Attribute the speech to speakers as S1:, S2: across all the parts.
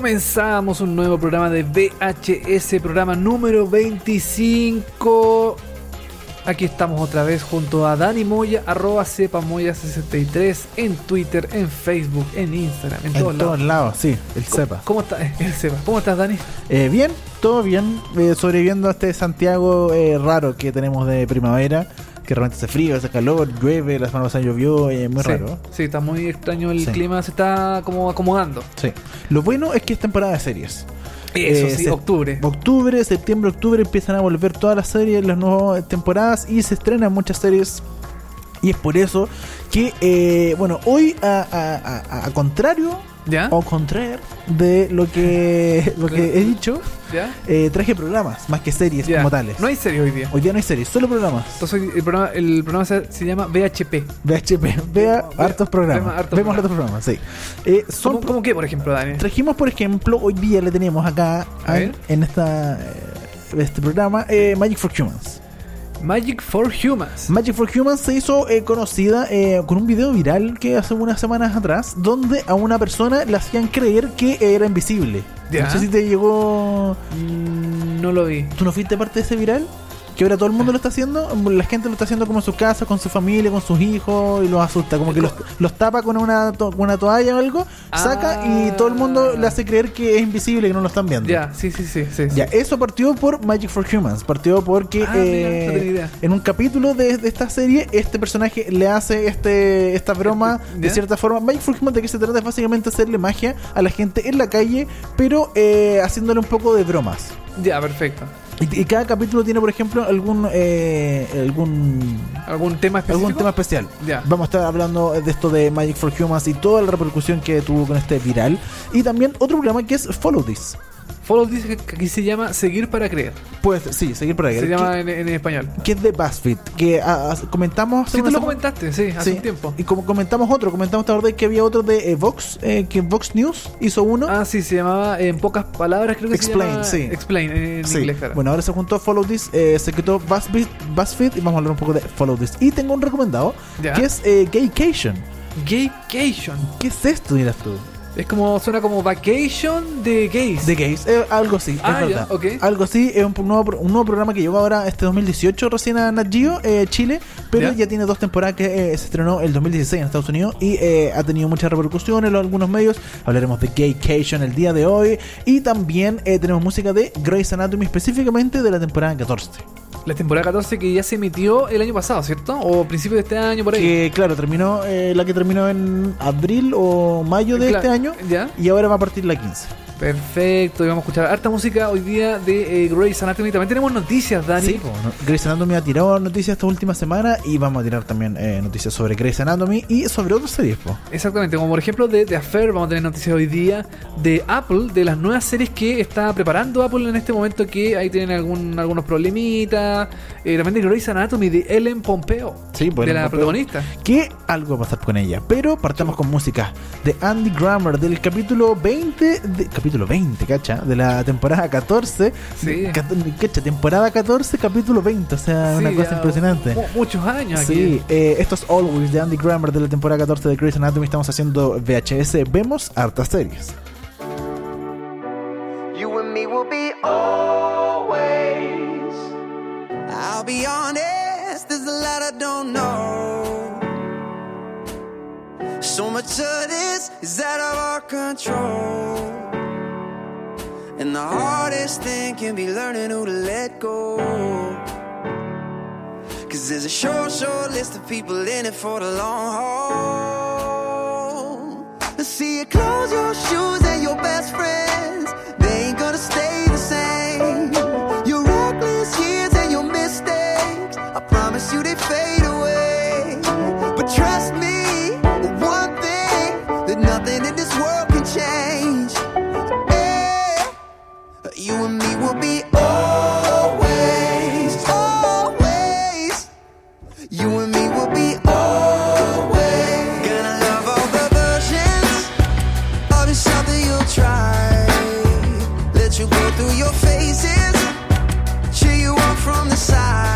S1: Comenzamos un nuevo programa de VHS, programa número 25. Aquí estamos otra vez junto a Dani Moya, arroba cepamoya63 en Twitter, en Facebook, en Instagram, en,
S2: En
S1: todos
S2: todos
S1: lados.
S2: lados, sí, el
S1: ¿Cómo-
S2: cepa.
S1: ¿Cómo estás? El Cepa. ¿Cómo estás, Dani?
S2: Eh, bien, todo bien, eh, sobreviviendo a este Santiago eh, raro que tenemos de primavera, que realmente hace frío, hace calor, llueve, la semana pasada llovió, eh, muy
S1: sí,
S2: raro.
S1: Sí, está muy extraño el
S2: Sí.
S1: clima, se está como acomodando.
S2: Sí. Lo bueno es que es temporada de series.
S1: Eso
S2: Eh,
S1: sí, octubre.
S2: Octubre, septiembre, octubre empiezan a volver todas las series, las nuevas temporadas y se estrenan muchas series. Y es por eso que, eh, bueno, hoy a, a- a- a contrario
S1: ¿Ya?
S2: o contrario de lo que, lo que he dicho,
S1: ¿Ya?
S2: eh, traje programas más que series
S1: Ya.
S2: como tales.
S1: No hay serie hoy día.
S2: Hoy día no hay series, solo programas.
S1: Entonces el programa, el programa se, se llama VHP.
S2: VHP, vea
S1: Ve-
S2: hartos programas.
S1: vemos hartos
S2: Vemos hartos programas, sí. Eh, son
S1: ¿Cómo, cómo qué, por ejemplo, Dani?
S2: Trajimos, por ejemplo, hoy día le tenemos acá
S1: A
S2: en, esta eh, este programa Magic for Humans.
S1: Magic for Humans.
S2: Magic for Humans se hizo eh, conocida eh, con un video viral que hace unas semanas atrás, donde a una persona le hacían creer que era invisible.
S1: Ya.
S2: No sé si te llegó.
S1: No lo vi.
S2: ¿Tú no fuiste parte de ese viral? Que ahora todo el mundo lo está haciendo, la gente lo está haciendo como en su casa, con su familia, con sus hijos y los asusta, como que los, los tapa con una, to- con una toalla o algo, saca y todo el mundo le hace creer que es invisible, que no lo están viendo.
S1: Ya, sí, sí, sí. sí, sí.
S2: Ya, eso partió por Magic for Humans. Partió porque
S1: Ah, mira,
S2: eh,
S1: no tenía idea.
S2: en un capítulo de, de esta serie, este personaje le hace este esta broma
S1: Este,
S2: de cierta forma. Magic for Humans de qué se trata es básicamente hacerle magia a la gente en la calle, pero eh, haciéndole un poco de bromas.
S1: Ya, perfecto.
S2: Y, y cada capítulo tiene, por ejemplo, algún eh, algún
S1: ¿Algún tema específico?
S2: algún tema especial. Vamos a estar hablando de esto de Magic for Humans y toda la repercusión que tuvo con este viral. Y también otro programa que es Follow This.
S1: Follow dice que aquí se llama Seguir para Creer.
S2: Pues sí, seguir por ahí.
S1: Se llama en, en español.
S2: que es de BuzzFeed, que ah, ah, comentamos
S1: Sí, tú
S2: una
S1: lo comentaste, sí, hace
S2: Sí,
S1: un tiempo.
S2: Y como comentamos otro, comentamos esta verdad que había otro de eh, Vox, eh, que Vox News hizo uno.
S1: Ah, sí, se llamaba en pocas palabras, creo que
S2: Explain,
S1: se llama.
S2: sí.
S1: Explain en
S2: Sí.
S1: inglés, claro.
S2: Bueno, ahora se juntó Follow This, eh, se quitó BuzzFeed, BuzzFeed y vamos a hablar un poco de Follow This. Y tengo un recomendado
S1: Ya.
S2: que es eh, Gaycation.
S1: Gaycation.
S2: ¿Qué es esto, dirás tú?
S1: Es como, suena como vacation de gays.
S2: De gays, eh, algo así,
S1: Ah,
S2: es
S1: ya,
S2: verdad. Algo así, es un, nuevo, un nuevo programa que llegó ahora este 2018 recién a Nat Geo, eh, Chile, pero
S1: Ya.
S2: ya. tiene dos temporadas que eh, se estrenó el 2016 en Estados Unidos y eh, ha tenido mucha repercusión en algunos medios. Hablaremos de Gaycation el día de hoy y también eh, tenemos música de Grey's Anatomy, específicamente de la temporada 14.
S1: La temporada 14 que ya se emitió el año pasado, ¿cierto? O principio de este año, por ahí.
S2: Que claro, terminó eh, la que terminó en abril o mayo de
S1: Claro,
S2: este año
S1: Ya.
S2: y ahora va a partir la 15.
S1: Perfecto, y vamos a escuchar harta música hoy día de eh, Grey's Anatomy. También tenemos noticias, Dani.
S2: Sí, Grey's Anatomy ha tirado noticias esta última semana y vamos a tirar también eh, noticias sobre Grey's Anatomy y sobre otras series. po.
S1: Exactamente, como por ejemplo de The Affair, vamos a tener noticias hoy día de Apple, de las nuevas series que está preparando Apple en este momento, que ahí tienen algún, algunos problemitas. Eh, también de Grey's Anatomy, de Ellen Pompeo,
S2: Sí, pues,
S1: de
S2: Ellen
S1: la
S2: Pompeo.
S1: protagonista.
S2: Que algo va a pasar con ella. Pero partamos con música de Andy Grammer del capítulo 20. De, capítulo 20, ¿cacha? De la temporada 14.
S1: Sí.
S2: ¿Cacha? Temporada 14, capítulo 20. O sea, una
S1: Sí,
S2: cosa
S1: ya
S2: impresionante.
S1: mu- muchos años aquí.
S2: Sí, eh, esto es Always de Andy Grammer de la temporada 14 de Grey's Anatomy. Estamos haciendo VHS. Vemos hartas series.
S3: You and me will be always.
S4: I'll be honest, there's a lot I don't know. So much of this is out of our control. And the hardest thing can be learning who to let go. Cause there's a short, short list of people in it for the long haul. See you close your shoes and your best friends. They ain't gonna stay through your faces, cheer you on from the side.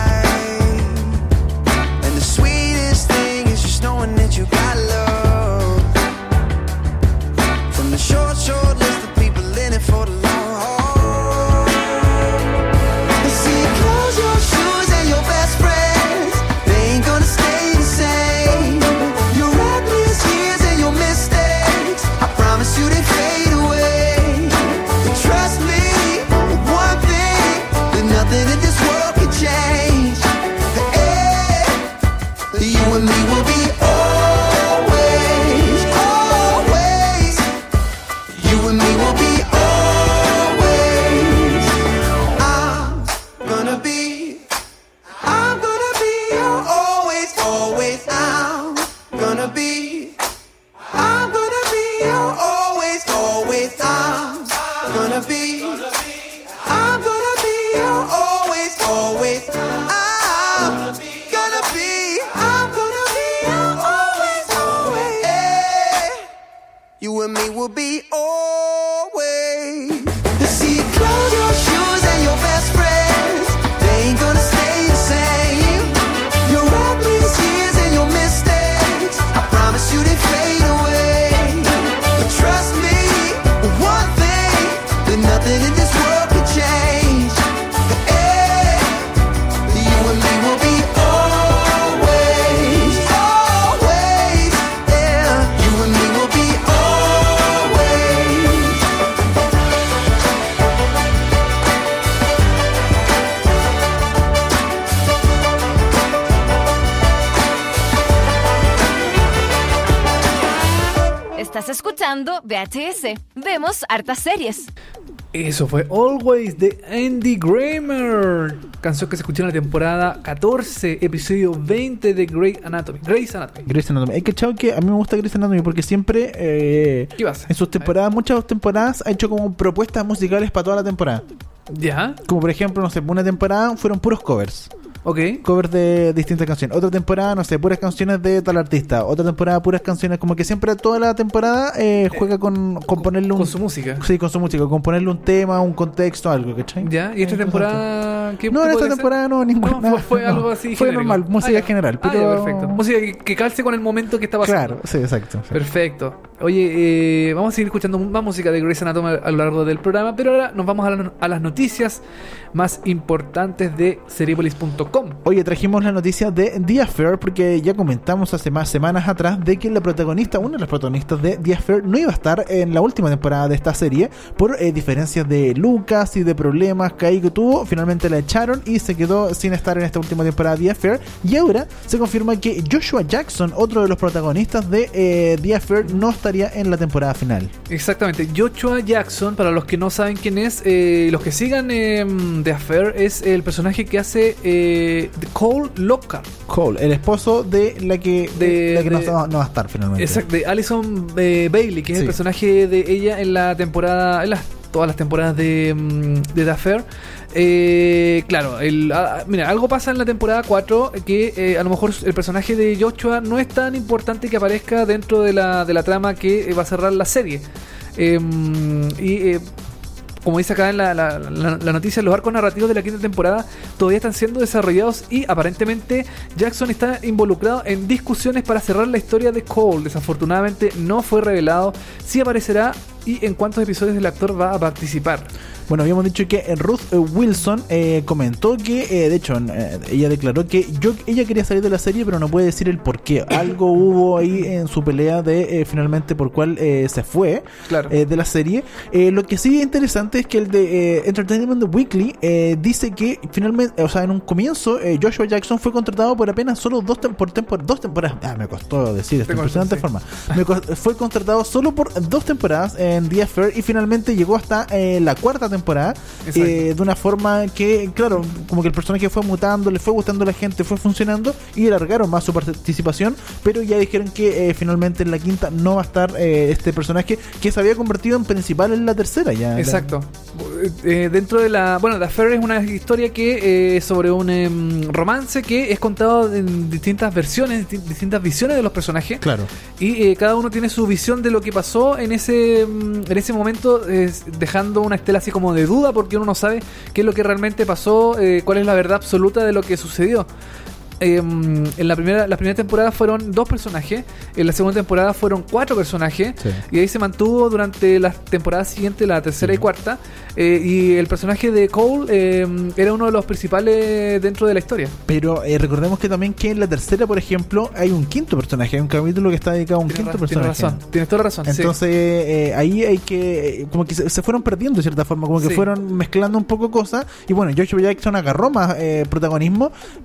S5: Estás escuchando VHS. Vemos hartas series.
S1: Eso fue Always de Andy Grammer. Canción que se escuchó en la temporada 14, episodio 20 de Grey Anatomy. Grey's Anatomy.
S2: Grey's Anatomy. Es que chao que a mí me gusta Grey's Anatomy porque siempre eh,
S1: ¿Qué pasa?
S2: en sus temporadas, muchas temporadas ha hecho como propuestas musicales para toda la temporada.
S1: ¿Ya?
S2: Como por ejemplo, no sé, una temporada fueron puros covers.
S1: Ok.
S2: Covers de distintas canciones. Otra temporada, no sé, puras canciones de tal artista. Otra temporada, puras canciones. Como que siempre toda la temporada eh, juega con, con ponerle un.
S1: Con su música.
S2: Sí, con su música, con ponerle un tema, un contexto, algo, ¿cachai?
S1: ¿Ya? ¿Y esta
S2: Eh,
S1: temporada qué
S2: No, en esta
S1: ser?
S2: temporada no, ninguna.
S1: No, fue,
S2: no.
S1: algo así.
S2: Fue
S1: genérico.
S2: normal, música
S1: Ah,
S2: general.
S1: Ah,
S2: Pero...
S1: ya, perfecto. Música que, que calce con el momento que está pasando.
S2: Claro, sí, exacto. sí.
S1: Perfecto. Oye, eh, vamos a seguir escuchando más música de Grey's Anatomy a lo largo del programa, pero ahora nos vamos a, la- a las noticias más importantes de Seriepolis.com.
S2: Oye, trajimos la noticia de The Affair porque ya comentamos hace más semanas atrás de que la protagonista, una de las protagonistas de The Affair, no iba a estar en la última temporada de esta serie por eh, diferencias de Lucas y de problemas que ahí que tuvo. Finalmente la echaron y se quedó sin estar en esta última temporada de The Affair. Y ahora se confirma que Joshua Jackson, otro de los protagonistas de eh, The Affair, no estaría en la temporada final.
S1: Exactamente. Joshua Jackson, para los que no saben quién es, eh, los que sigan eh, The Affair, es el personaje que hace eh, Cole Lockhart.
S2: Cole, el esposo de la que,
S1: De-
S2: la que no,
S1: de-
S2: no va a estar finalmente.
S1: Exacto, de Alison eh, Bailey, que es
S2: Sí.
S1: el personaje de ella en la temporada, en las, todas las temporadas de, mm, de The Affair. Eh, claro, el, ah, mira, algo pasa en la temporada 4 que eh, a lo mejor el personaje de Joshua no es tan importante que aparezca dentro de la, de la trama que eh, va a cerrar la serie. Em, y eh, como dice acá en la, la- la- la noticia, los arcos narrativos de la quinta temporada todavía están siendo desarrollados y aparentemente Jackson está involucrado en discusiones para cerrar la historia de Cole. Desafortunadamente no fue revelado si aparecerá y en cuántos episodios el actor va a participar.
S2: Bueno, habíamos dicho que Ruth eh, Wilson eh, comentó que, eh, de hecho, eh, ella declaró que yo, ella quería salir de la serie, pero no puede decir el por qué. Algo hubo ahí en su pelea de finalmente por cuál eh, se fue
S1: Claro.
S2: de la serie. Lo que sí es interesante es que el de Entertainment Weekly dice que finalmente, o sea, en un comienzo, Joshua Jackson fue contratado por apenas solo dos, tem- por tempor- dos temporadas. Ah, me costó decir
S1: Te costó,
S2: impresionante
S1: sí.
S2: forma. Me fue contratado solo por dos temporadas en The Affair y finalmente llegó hasta eh, la cuarta temporada eh, de una forma que, claro, como que el personaje fue mutando, le fue gustando a la gente, fue funcionando y alargaron más su participación, pero ya dijeron que eh, finalmente en la quinta no va a estar eh, este personaje que se había convertido en principal en la tercera ya.
S1: Exacto. Eh, dentro de la. Bueno, The Affair es una historia que eh, sobre un em, romance que es contado en distintas versiones, disti- distintas visiones de los personajes.
S2: Claro.
S1: Y eh, cada uno tiene su visión de lo que pasó en ese, mm, en ese momento, eh, dejando una estela así como de duda, porque uno no sabe qué es lo que realmente pasó, eh, cuál es la verdad absoluta de lo que sucedió. Eh, en la primera, la primera temporada fueron dos personajes, en la segunda temporada fueron cuatro personajes,
S2: Sí.
S1: y ahí se mantuvo durante las temporadas siguientes, la tercera y cuarta, eh, y el personaje de Cole eh, era uno de los principales dentro de la historia.
S2: Pero eh, recordemos que también que en la tercera, por ejemplo, hay un quinto personaje, hay un capítulo que está dedicado a un
S1: Tienes,
S2: quinto
S1: ra- tienes
S2: personaje.
S1: razón, tienes toda la razón.
S2: Entonces eh, ahí hay que, eh, como que se, se fueron perdiendo de cierta forma, como que
S1: Sí.
S2: fueron mezclando un poco cosas. Y bueno, Joshua Jackson agarró más protagonismo,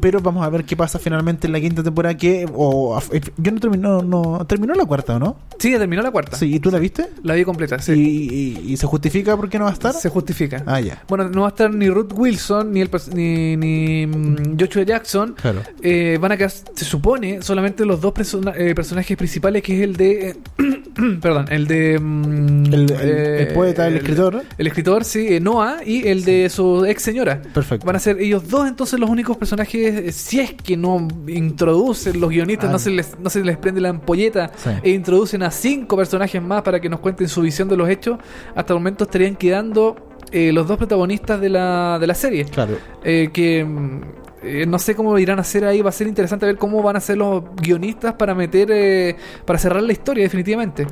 S2: pero vamos a ver qué pasa finalmente en la quinta temporada que o yo no terminó no terminó la cuarta, ¿o ¿no?
S1: Sí, terminó la cuarta.
S2: Sí, ¿y tú la viste?
S1: La vi completa, sí.
S2: ¿Y, y- y se justifica por qué no va a estar?
S1: Se justifica.
S2: Ah, ya.
S1: Bueno, no va a estar ni Ruth Wilson ni el ni, ni mm, Joshua Jackson.
S2: Claro.
S1: Eh, van a quedar, se supone, solamente los dos persona- eh, personajes principales, que es el de. eh, perdón, el de. mm,
S2: El- el- el poeta, el escritor.
S1: El escritor, sí, eh, Noah, y el de su ex señora.
S2: Perfecto.
S1: Van a ser ellos dos entonces los únicos personajes, eh, si es que no introducen los guionistas,
S2: Ah.
S1: no, se les, no se les prende la ampolleta
S2: Sí.
S1: e introducen a cinco personajes más para que nos cuenten su visión de los hechos, hasta el momento estarían quedando eh, los dos protagonistas de la, de la serie.
S2: Claro.
S1: Eh, que mm, eh, no sé cómo irán a hacer ahí, va a ser interesante ver cómo van a ser los guionistas para meter, eh, para cerrar la historia definitivamente.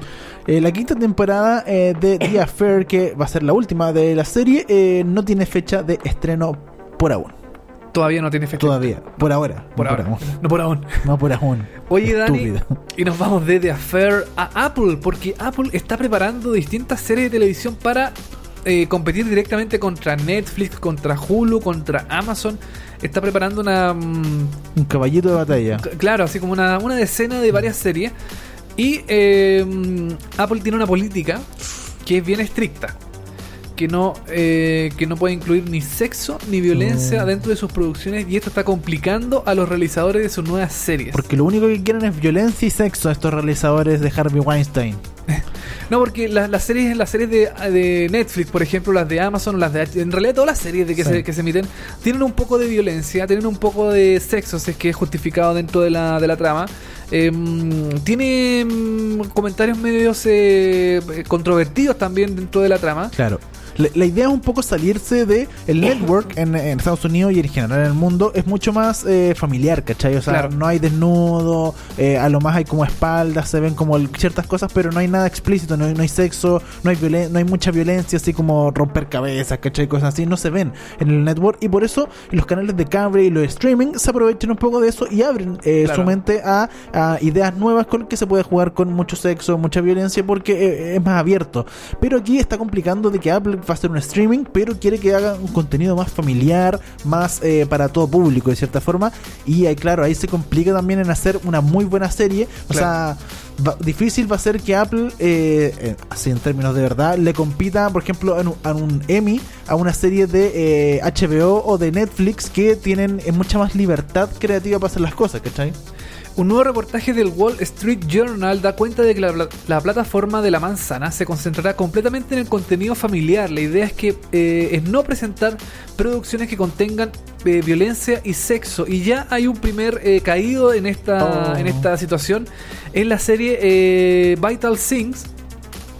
S2: La quinta temporada eh, de The Affair, que va a ser la última de la serie, eh, no tiene fecha de estreno por aún.
S1: Todavía no tiene fecha.
S2: Todavía. Por ahora.
S1: Por
S2: no
S1: ahora.
S2: Por aún.
S1: No por aún.
S2: No por aún.
S1: Oye, Dani, y nos vamos de The Affair a Apple, porque Apple está preparando distintas series de televisión para eh, competir directamente contra Netflix, contra Hulu, contra Amazon. Está preparando una. mm,
S2: Un caballito de batalla.
S1: claro, así como una, una decena de varias series. Y eh, mm, Apple tiene una política que es bien estricta. Que no, eh, que no puede incluir ni sexo ni violencia
S2: Mm.
S1: dentro de sus producciones y esto está complicando a los realizadores de sus nuevas series.
S2: Porque lo único que quieren es violencia y sexo a estos realizadores de Harvey Weinstein.
S1: No, porque la- las series, las series de, de Netflix, por ejemplo, las de Amazon, las de H- en realidad todas las series de que,
S2: Sí.
S1: se, que se emiten, tienen un poco de violencia, tienen un poco de sexo, si es que es justificado dentro de la, de la trama. Em, tiene mm, comentarios medios eh, controvertidos también dentro de la trama.
S2: Claro. La, la idea es un poco salirse de el network en, en Estados Unidos y en general en el mundo es mucho más eh, familiar, ¿cachai? O sea,
S1: Claro.
S2: no hay desnudo, eh, a lo más hay como espaldas, se ven como ciertas cosas, pero no hay nada explícito, no hay, no hay sexo, no hay no hay mucha violencia, así como romper cabezas, ¿cachai? Cosas así, no se ven en el network y por eso los canales de cable y los streaming se aprovechan un poco de eso y abren eh,
S1: Claro.
S2: su mente a, a ideas nuevas con que se puede jugar con mucho sexo, mucha violencia porque eh, es más abierto. Pero aquí está complicando de que Apple va a hacer un streaming, pero quiere que haga un contenido más familiar, más eh, para todo público de cierta forma. Y ahí, claro, ahí se complica también en hacer una muy buena serie. O sea, va- difícil va a ser que Apple, eh, eh, así en términos de verdad, le compita, por ejemplo, en un, un Emmy a una serie de eh, HBO o de Netflix que tienen eh, mucha más libertad creativa para hacer las cosas, ¿cachai?
S1: Un nuevo reportaje del Wall Street Journal da cuenta de que la, pla- la plataforma de la manzana se concentrará completamente en el contenido familiar. La idea es que eh, es no presentar producciones que contengan eh, violencia y sexo. Y ya hay un primer eh, caído en esta,
S2: Oh.
S1: en esta situación. Es la serie Vital Things,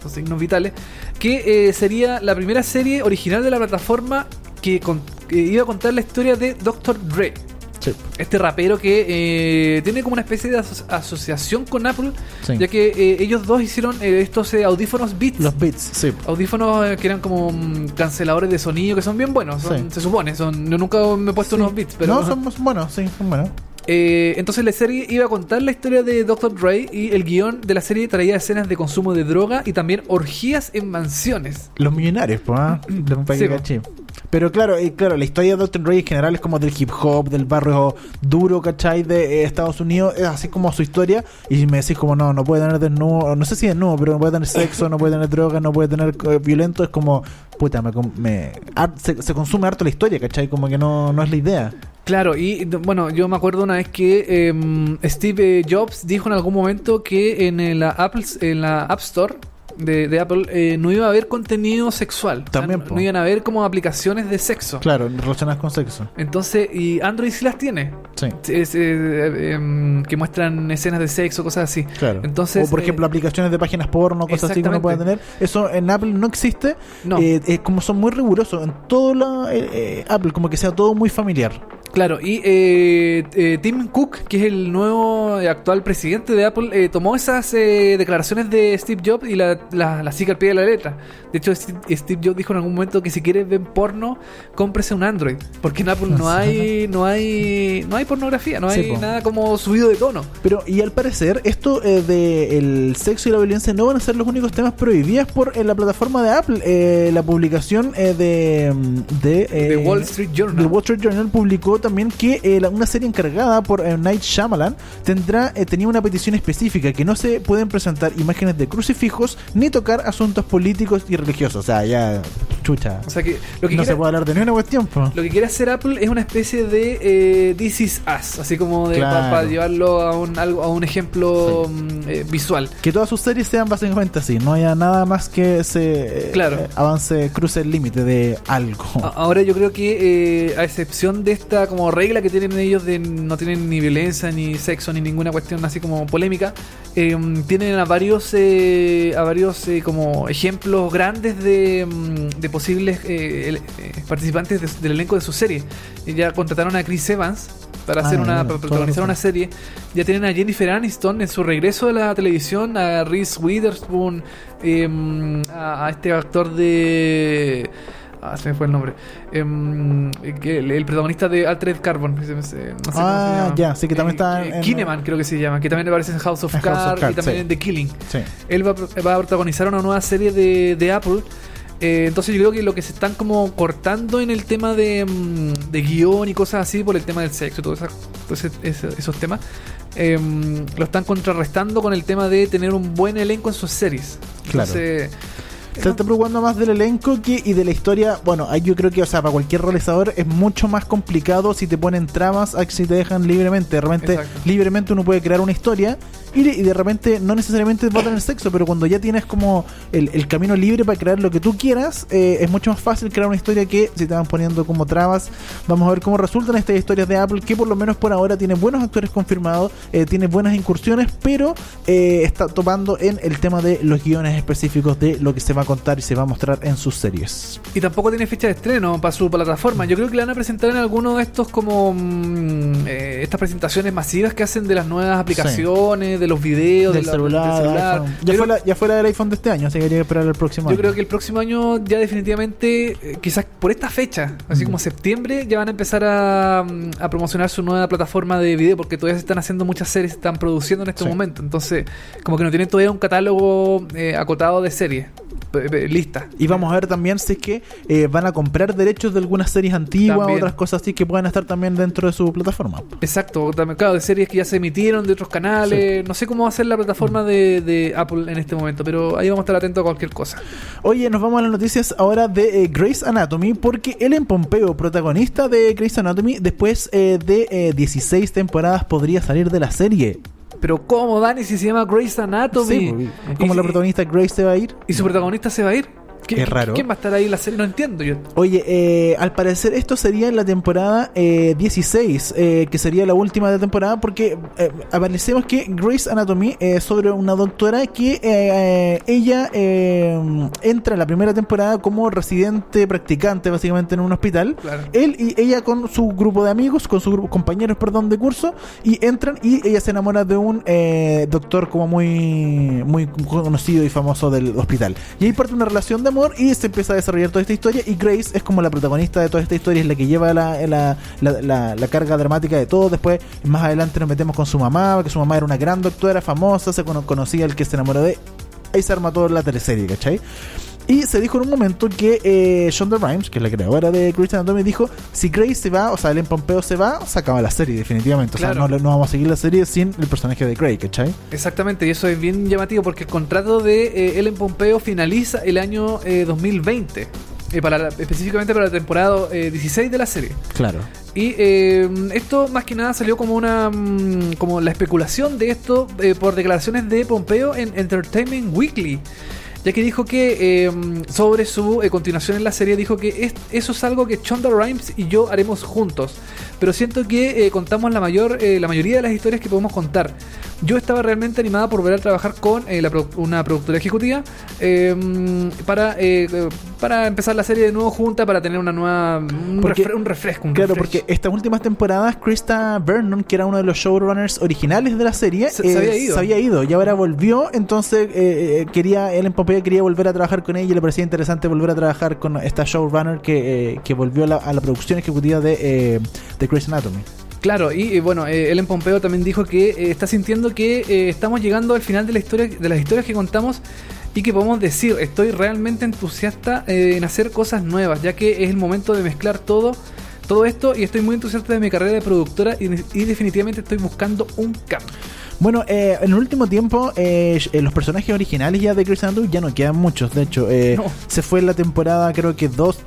S1: los signos vitales, que sería la primera serie original de la plataforma que, con- que iba a contar la historia de Dr. Dre.
S2: Sí.
S1: Este rapero que eh, tiene como una especie de aso- asociación con Apple,
S2: Sí.
S1: ya que eh, ellos dos hicieron eh, estos eh, audífonos Beats.
S2: Los beats, sí.
S1: Audífonos que eran como mm, canceladores de sonido, que son bien buenos, son- se supone. Son, yo nunca me he puesto unos Beats, pero...
S2: no, son son buenos, sí, son buenos.
S1: Eh, entonces la serie iba a contar la historia de Dr. Dre y el guion de la serie traía escenas de consumo de droga y también orgías en mansiones.
S2: Los millonarios, pues, ¿ah?
S1: Sí.
S2: Pero claro, eh, claro, la historia de Dr. Dre en general es como del hip hop, del barrio duro, ¿cachai? De eh, Estados Unidos, es así como su historia. Y me decís como, no, no puede tener desnudo, no sé si desnudo, pero no puede tener sexo, no puede tener droga, no puede tener eh, violento, es como, puta, me, me- se, se consume harto la historia, ¿cachai? Como que no, no es la idea.
S1: Claro, y bueno, yo me acuerdo una vez que em, Steve eh, Jobs dijo en algún momento que en la Apple, en la App Store de, de Apple eh, no iba a haber contenido sexual. O sea,
S2: También,
S1: no, iban a haber como aplicaciones de sexo.
S2: Claro, relacionadas con sexo.
S1: Entonces, y Android sí las tiene.
S2: Sí.
S1: Es, eh, em, que muestran escenas de sexo, cosas así.
S2: Claro.
S1: Entonces,
S2: o por
S1: eh,
S2: ejemplo, aplicaciones de páginas porno, cosas así que uno puede tener. Eso en Apple no existe.
S1: No.
S2: Eh, es como son muy rigurosos en todo la, eh, eh, Apple, como que sea todo muy familiar.
S1: Claro, y eh, eh, Tim Cook, que es el nuevo eh, actual presidente de Apple, eh, tomó esas eh, declaraciones de Steve Jobs y la la, la sigue al pie de la letra. De hecho, Steve, Jobs dijo en algún momento que si quieres ver porno, cómprese un Android. Porque en Apple no hay, no hay, no hay pornografía, no
S2: Sí,
S1: hay
S2: po.
S1: nada como subido de tono.
S2: Pero, y al parecer, esto eh, de el sexo y la violencia no van a ser los únicos temas prohibidos por eh, la plataforma de Apple. Eh, la publicación eh, de, mm, de, eh,
S1: The Wall Street Journal.
S2: The Wall Street Journal publicó también que eh, la- una serie encargada por eh, Night Shyamalan tendrá, eh, tenía una petición específica que no se pueden presentar imágenes de crucifijos ni tocar asuntos políticos y religiosos. O sea, ya, chucha.
S1: O sea que lo que
S2: no
S1: quiere-
S2: se puede hablar de ninguna cuestión. po.
S1: Lo que quiere hacer Apple es una especie de eh, This is Us, así como de
S2: Claro.
S1: para llevarlo a un, algo, a un ejemplo mm, eh, visual.
S2: Que todas sus series sean básicamente así, no haya nada más que se eh,
S1: Claro.
S2: eh, avance, cruce el límite de algo.
S1: Ahora yo creo que eh, a excepción de esta como regla que tienen ellos de no tienen ni violencia ni sexo ni ninguna cuestión así como polémica, eh, tienen a varios eh, a varios eh, como ejemplos grandes de, mm, de posibles eh, eh, participantes de- del elenco de su serie. Ya contrataron a Chris Evans para
S2: Ah,
S1: hacer una para protagonizar una serie. Ya tienen a Jennifer Aniston en su regreso de la televisión, a Reese Witherspoon, em, a, a este actor de Ah, se me fue el nombre. Em, que el, el protagonista de Altered Carbon. no sé
S2: Ah, ya, sí, que también está
S1: Eh,
S2: en-
S1: Kineman, creo que se llama. Que también aparece en House of
S2: En House of
S1: Cards y también
S2: sí.
S1: en The Killing.
S2: Sí.
S1: Él va, a- va a protagonizar una nueva serie de, de Apple. Eh, entonces yo creo que lo que se están como cortando en el tema de, mm, de guion y cosas así por el tema del sexo y todos esos temas, em, lo están contrarrestando con el tema de tener un buen elenco en sus series.
S2: Claro.
S1: Entonces,
S2: Se está preocupando más del elenco que y de la historia. Bueno, ahí yo creo que, o sea, para cualquier realizador es mucho más complicado si te ponen trabas a que si te dejan libremente. De repente,
S1: Exacto.
S2: libremente uno puede crear una historia y, de- y de repente no necesariamente va a tener sexo, pero cuando ya tienes como el, el camino libre para crear lo que tú quieras, eh, es mucho más fácil crear una historia que si te van poniendo como trabas. Vamos a ver cómo resultan estas historias de Apple, que por lo menos por ahora tiene buenos actores confirmados, eh, tiene buenas incursiones, pero eh, está topando en el tema de los guiones específicos de lo que se va a contar y se va a mostrar en sus series.
S1: Y tampoco tiene fecha de estreno para su plataforma. Yo creo que la van a presentar en alguno de estos como mm, eh, estas presentaciones masivas que hacen de las nuevas aplicaciones, de los videos,
S2: del
S1: de la-
S2: celular,
S1: del celular.
S2: iPhone.
S1: Yo
S2: Ya,
S1: creo-
S2: fue la, ya fuera del iPhone de este año, así que hay que esperar el próximo
S1: Yo
S2: año.
S1: creo que el próximo año ya definitivamente, eh, quizás por esta fecha, así
S2: Mm.
S1: como septiembre, ya van a empezar a, mm, a promocionar su nueva plataforma de video porque todavía se están haciendo muchas series, se están produciendo en este
S2: Sí.
S1: momento. Entonces, como que no tienen todavía un catálogo eh, acotado de series pe- pe- lista.
S2: Y vamos a ver también si es que eh, van a comprar derechos de algunas series antiguas,
S1: También.
S2: otras cosas así que puedan estar también dentro de su plataforma.
S1: Exacto, también, claro, de series que ya se emitieron de otros canales. No sé cómo va a ser la plataforma de, de Apple en este momento, pero ahí vamos a estar atentos a cualquier cosa.
S2: Oye, nos vamos a las noticias ahora de eh, Grey's Anatomy, porque Ellen Pompeo, protagonista de Grey's Anatomy, después eh, de eh, 16 temporadas podría salir de la serie.
S1: Pero ¿cómo, Dani, si se llama Grey's Anatomy?
S2: Sí, pues, como
S1: Y-
S2: la protagonista Grace se va a ir.
S1: ¿Y su protagonista se va a ir? ¿Qué-
S2: raro.
S1: ¿Quién va a estar ahí en la serie? No entiendo yo.
S2: Oye, eh, al parecer esto sería en la temporada eh, 16, eh, que sería la última de la temporada, porque eh, aparecemos que Grey's Anatomy es sobre una doctora que eh, eh, ella eh, entra en la primera temporada como residente practicante, básicamente en un hospital.
S1: Claro.
S2: Él y ella con su grupo de amigos, con sus compañeros, perdón, de curso, y entran y ella se enamora de un eh, doctor como muy, muy conocido y famoso del hospital. Y ahí parte una relación de y se empieza a desarrollar toda esta historia y Grace es como la protagonista de toda esta historia, es la que lleva la, la, la, carga dramática de todo. Después, más adelante nos metemos con su mamá, que su mamá era una gran doctora famosa, se cono- conocía el que se enamoró de... Ahí se arma toda la teleserie, ¿cachai? Y se dijo en un momento que eh, Shonda Rhimes, que es la creadora de Grey's Anatomy, dijo: si Grace se va, o sea, Ellen Pompeo se va, se acaba la serie, definitivamente. O sea, no, no vamos a seguir la serie sin el personaje de Grey, ¿cachai?
S1: Exactamente, y eso es bien llamativo porque el contrato de eh, Ellen Pompeo finaliza el año eh, 2020. eh, para la- específicamente para la temporada eh, 16 de la serie.
S2: Claro.
S1: Y eh, esto más que nada salió como una mm, como la especulación de esto eh, por declaraciones de Pompeo en Entertainment Weekly. Ya que dijo que eh, sobre su eh, continuación en la serie, dijo que es- eso es algo que Shonda Rhimes y yo haremos juntos. Pero siento que eh, contamos la mayor eh, la mayoría de las historias que podemos contar. yo estaba realmente animada por volver a trabajar con la una productora ejecutiva eh, para, para empezar la serie de nuevo junta, para tener una nueva. Un,
S2: Porque-
S1: refre- un refresco. un
S2: Claro,
S1: refresh.
S2: porque estas últimas temporadas, Krista Vernon, que era uno de los showrunners originales de la serie,
S1: Se- se había ido.
S2: se había ido y ahora volvió. Entonces, eh, eh, quería Ellen Quería volver a trabajar con ella y le parecía interesante volver a trabajar con esta showrunner que, eh, que volvió a la, a la producción ejecutiva de, eh, Anatomy.
S1: Claro, y bueno, eh, Ellen Pompeo también dijo que eh, está sintiendo que eh, estamos llegando al final de la historia, de las historias que contamos y que podemos decir, estoy realmente entusiasta eh, en hacer cosas nuevas, ya que es el momento de mezclar todo, todo esto y estoy muy entusiasta de mi carrera de productora y, y definitivamente estoy buscando un cambio.
S2: Bueno, eh, en el último tiempo, eh, eh, los personajes originales ya de Grey's Anatomy ya no quedan muchos. De hecho, eh,
S1: No.
S2: se fue en la temporada, creo que 2,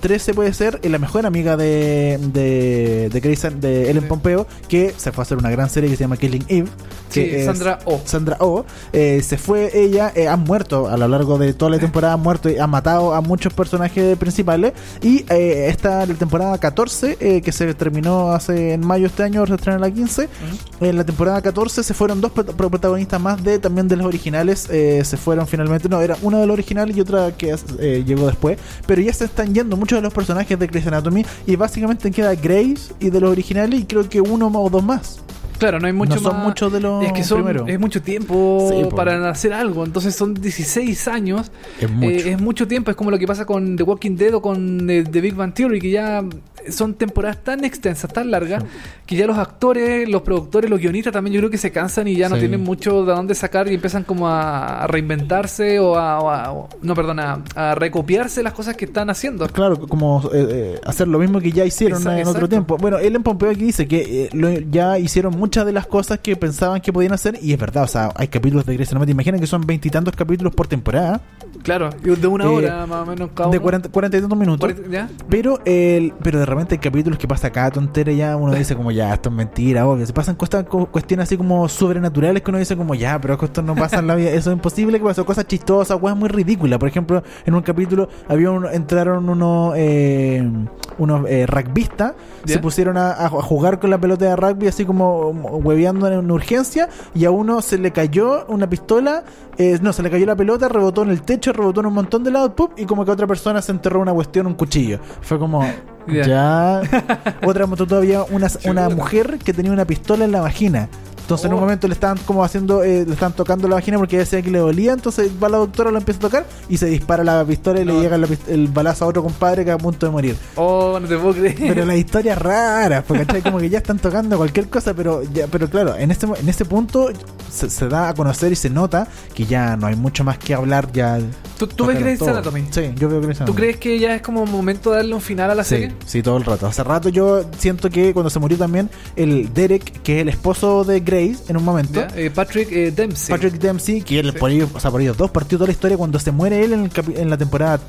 S2: 13 puede ser, la mejor amiga de, de, de, de Ellen. Pompeo, que se fue a hacer una gran serie que se llama Killing Eve.
S1: Sí,
S2: que es-
S1: Sandra Oh.
S2: Sandra Oh. Eh, se fue ella, eh, han muerto a lo largo de toda la temporada, han muerto y han matado a muchos personajes principales. Y eh, esta la temporada 14, eh, que se terminó hace en mayo este año, se estrena la 15. En la temporada 14 se fueron dos prota- pro- protagonistas más de también de los originales. eh, se fueron finalmente. No, era una de los originales y otra que eh, llegó después. Pero ya se están yendo muchos de los personajes de Grey's Anatomy. Y básicamente queda Grace y de los originales. Y creo que uno o dos más.
S1: Claro, no hay mucho
S2: no son
S1: más-
S2: muchos de los
S1: Es que son,
S2: primeros.
S1: es mucho tiempo
S2: Sí,
S1: para hacer algo. Entonces son 16 años.
S2: Es mucho.
S1: Eh, es mucho tiempo. Es como lo que pasa con The Walking Dead o con eh, The Big Bang Theory, que ya son temporadas tan extensas, tan largas, que ya los actores, los productores, los guionistas también yo creo que se cansan y ya no
S2: Sí.
S1: tienen mucho de dónde sacar y empiezan como a, reinventarse o a, o a- o- no, perdona, a recopiarse las cosas que están haciendo.
S2: Claro, como eh, eh, hacer lo mismo que ya hicieron
S1: Exa-
S2: en otro
S1: exacto.
S2: tiempo. Bueno, Ellen Pompeo aquí dice que eh, lo- ya hicieron muchas de las cosas que pensaban que podían hacer y es verdad, o sea, hay capítulos de Grey's Anatomy, imaginen que son veintitantos capítulos por temporada,
S1: Claro, de una
S2: Eh,
S1: hora más o menos cada
S2: de
S1: uno.
S2: 40, 40 y tantos minutos.
S1: Cuarenta- ¿Ya?
S2: Pero el, pero de repente hay capítulos que pasa cada tontera ya uno dice como ya esto es mentira, obvio. Se pasan cosas, co- cuestiones así como sobrenaturales que uno dice como ya, pero esto no pasa en la vida, eso es imposible que pasó cosas chistosas, cosas muy ridículas. Por ejemplo, en un capítulo había un- entraron unos eh, unos eh, rugbyistas,
S1: ¿Ya?
S2: se pusieron a, a jugar con la pelota de rugby así como hueveando en una urgencia y a uno se le cayó una pistola, eh, no, se le cayó la pelota, rebotó en el techo, rebotó en un montón de lados, ¡pup! y como que otra persona se enterró una cuestión, un cuchillo. Fue como,
S1: Ya.
S2: ya. Otra moto todavía, una, una mujer que tenía una pistola en la vagina. Entonces en un
S1: Oh.
S2: momento le estaban como haciendo, eh, le estaban tocando la vagina porque decía que le dolía, entonces va la doctora, lo empieza a tocar y se dispara la pistola y
S1: No.
S2: le llega la el balazo a otro compadre que está a punto de morir.
S1: Oh, no te puedo creer.
S2: Pero las historias raras, porque ¿cachai? como que ya están tocando cualquier cosa, pero ya, pero claro, en este en este punto se, se da a conocer y se nota que ya no hay mucho más que hablar, ya
S1: ¿Tú, tú ves Grey's. Anatomy?
S2: Sí, yo veo Grey's
S1: ¿Tú
S2: Anatomy.
S1: crees que ya es como momento de darle un final a la
S2: Sí,
S1: serie?
S2: sí, todo el rato. Hace rato yo siento que cuando se murió también el Derek, que es el esposo de Grace, en un momento.
S1: Eh, Patrick eh, Dempsey.
S2: Patrick Dempsey, que él
S1: Sí.
S2: por ellos, o sea, por ellos dos partió toda la historia cuando se muere él en, el capi- en la temporada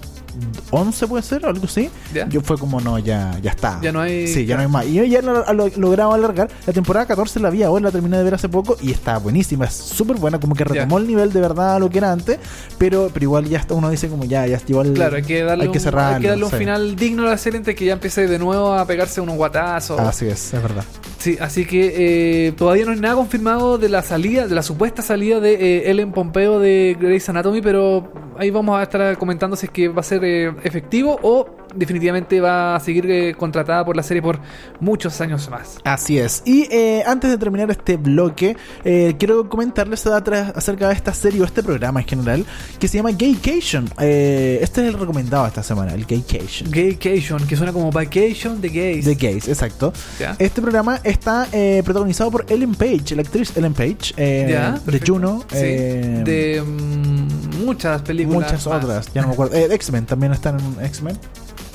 S2: 11 puede ser, o algo así.
S1: ¿Ya?
S2: Yo fue como no, ya ya está.
S1: Ya no hay-
S2: Sí, ya
S1: ya.
S2: no hay más. Y yo ya lo, lo- lograba alargar. La temporada 14 la vi ahora, la terminé de ver hace poco y está buenísima, es súper buena, como que
S1: Ya.
S2: retomó el nivel de verdad a lo que era antes, pero pero igual ya está, uno dice como ya ya igual
S1: Claro, hay que darle,
S2: hay que
S1: un,
S2: cerrarlo,
S1: hay que darle un
S2: sí.
S1: final digno a la serie antes que ya empiece de nuevo a pegarse unos guatazos.
S2: Así es, es verdad.
S1: Sí, así que eh, todavía no hay nada confirmado de la salida, de la supuesta salida de eh, Ellen Pompeo de Grey's Anatomy, pero ahí vamos a estar comentando si es que va a ser eh, efectivo o definitivamente va a seguir eh, contratada por la serie por muchos años más.
S2: Así es. Y eh, antes de terminar este bloque, eh, quiero comentarles acerca de esta serie o este programa en general que se llama Gaycation. Eh, este es el recomendado esta semana, el Gaycation.
S1: Gaycation, que suena como Vacation de Gays.
S2: De gays, exacto.
S1: Ya.
S2: Este programa está eh, protagonizado por Ellen Page, la actriz Ellen Page,
S1: Ya,
S2: de. Juno,
S1: Sí, de mm, muchas películas.
S2: muchas
S1: más.
S2: otras, ya no me acuerdo. X-Men también están en X-Men.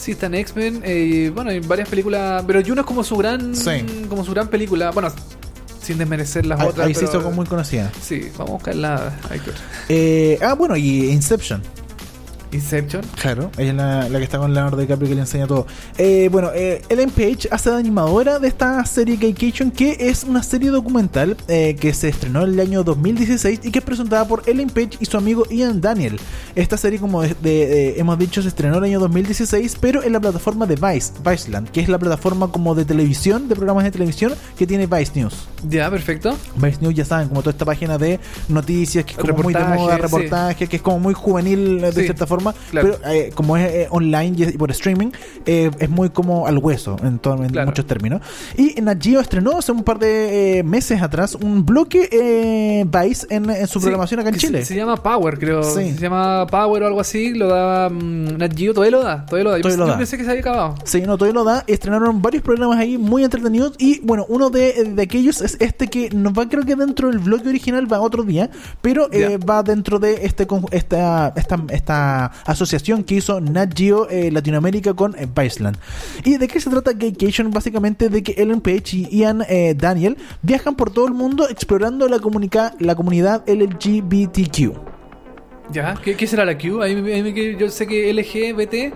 S1: Sí, está en X-Men, eh, bueno, hay varias películas, pero Juno es como su gran,
S2: Sí.
S1: como su gran película, bueno, sin desmerecer las
S2: Ahí,
S1: otras.
S2: ahí se hizo muy conocida.
S1: Sí, vamos a buscarla. hay que.
S2: Eh, ah, bueno, y Inception.
S1: Inception.
S2: Claro, ella es la, la que está con Leonardo DiCaprio que le enseña todo. Eh, bueno, eh, Ellen Page hace de animadora de esta serie Gaycation, que es una serie documental eh, que se estrenó en el año 2016 y que es presentada por Ellen Page y su amigo Ian Daniel. Esta serie, como de- de- de- hemos dicho, se estrenó en el año 2016, pero en la plataforma de Vice, Viceland, que es la plataforma como de televisión, de programas de televisión que tiene Vice News.
S1: Ya, perfecto.
S2: Vice News ya saben, como toda esta página de noticias que es como muy de moda,
S1: sí.
S2: reportaje, que es como muy juvenil eh, de
S1: Sí,
S2: cierta forma,
S1: claro.
S2: pero eh, como es eh, online y por streaming, eh, es muy como al hueso en, todo- en
S1: Claro.
S2: muchos términos. Y Nat Geo estrenó hace un par de eh, meses atrás un bloque eh, Vice en, en su
S1: Sí,
S2: programación acá en Chile.
S1: Se, se llama Power, creo.
S2: Sí.
S1: Se llama Power o algo así. Lo da Nat Geo. Todavía lo da. Todavía lo da. Yo,
S2: Todavía
S1: pensé,
S2: lo
S1: yo
S2: da.
S1: pensé que se había acabado.
S2: Sí, no, todavía lo da. Estrenaron varios programas ahí muy entretenidos. Y bueno, uno de, de aquellos es este que nos va, creo que dentro del bloque original va otro día, pero
S1: Ya.
S2: va dentro de este esta, esta, esta asociación que hizo Nat Geo eh, Latinoamérica con eh, Viceland. ¿Y de qué se trata Gaycation? Básicamente de que Ellen Page y Ian eh, Daniel viajan por todo el mundo explorando la, comunica la comunidad LGBTQ.
S1: Ya. ¿Qué, qué será la Q? Ahí, yo sé que LGBT.